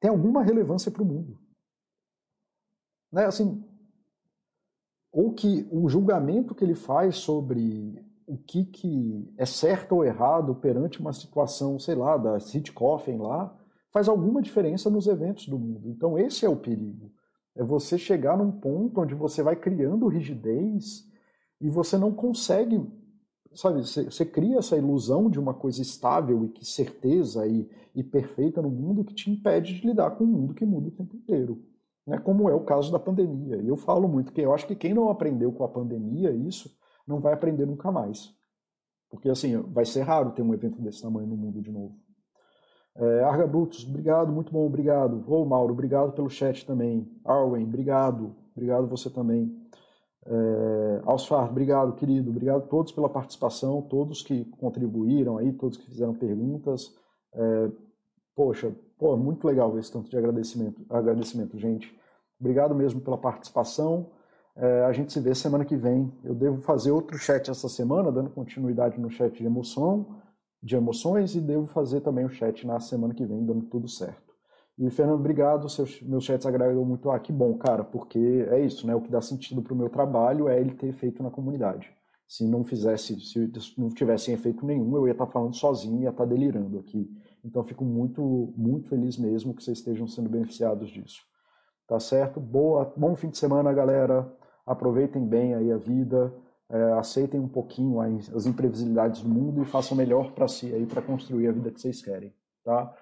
A: tem alguma relevância para o mundo. Né? Assim, ou que o julgamento que ele faz sobre o que, que é certo ou errado perante uma situação, sei lá, da City Coffin lá, faz alguma diferença nos eventos do mundo. Então esse é o perigo. É você chegar num ponto onde você vai criando rigidez e você não consegue, sabe, você, você cria essa ilusão de uma coisa estável e que certeza e, e perfeita no mundo que te impede de lidar com um mundo que muda o tempo inteiro. Né? Como é o caso da pandemia. E eu falo muito que eu acho que quem não aprendeu com a pandemia isso, não vai aprender nunca mais. Porque, assim, vai ser raro ter um evento desse tamanho no mundo de novo. É, Arga Brutus, obrigado, muito bom, obrigado. Ô, Mauro, obrigado pelo chat também. Arwen, obrigado, obrigado você também. É, Alsfar, obrigado, querido, obrigado a todos pela participação, todos que contribuíram aí, todos que fizeram perguntas. É, poxa, pô, muito legal ver esse tanto de agradecimento, agradecimento, gente. Obrigado mesmo pela participação. É, a gente se vê semana que vem. Eu devo fazer outro chat essa semana, dando continuidade no chat de emoção, de emoções, e devo fazer também o chat na semana que vem, dando tudo certo. E, Fernando, obrigado. Seus, meus chats agradam muito. Ah, que bom, cara, porque é isso, né? O que dá sentido para o meu trabalho é ele ter efeito na comunidade. Se não fizesse, se não tivesse efeito nenhum, eu ia estar falando sozinho, ia estar delirando aqui. Então, fico muito, muito feliz mesmo que vocês estejam sendo beneficiados disso. Tá certo? Boa, bom fim de semana, galera aproveitem bem aí a vida, é, aceitem um pouquinho as imprevisibilidades do mundo e façam melhor para si aí para construir a vida que vocês querem, tá?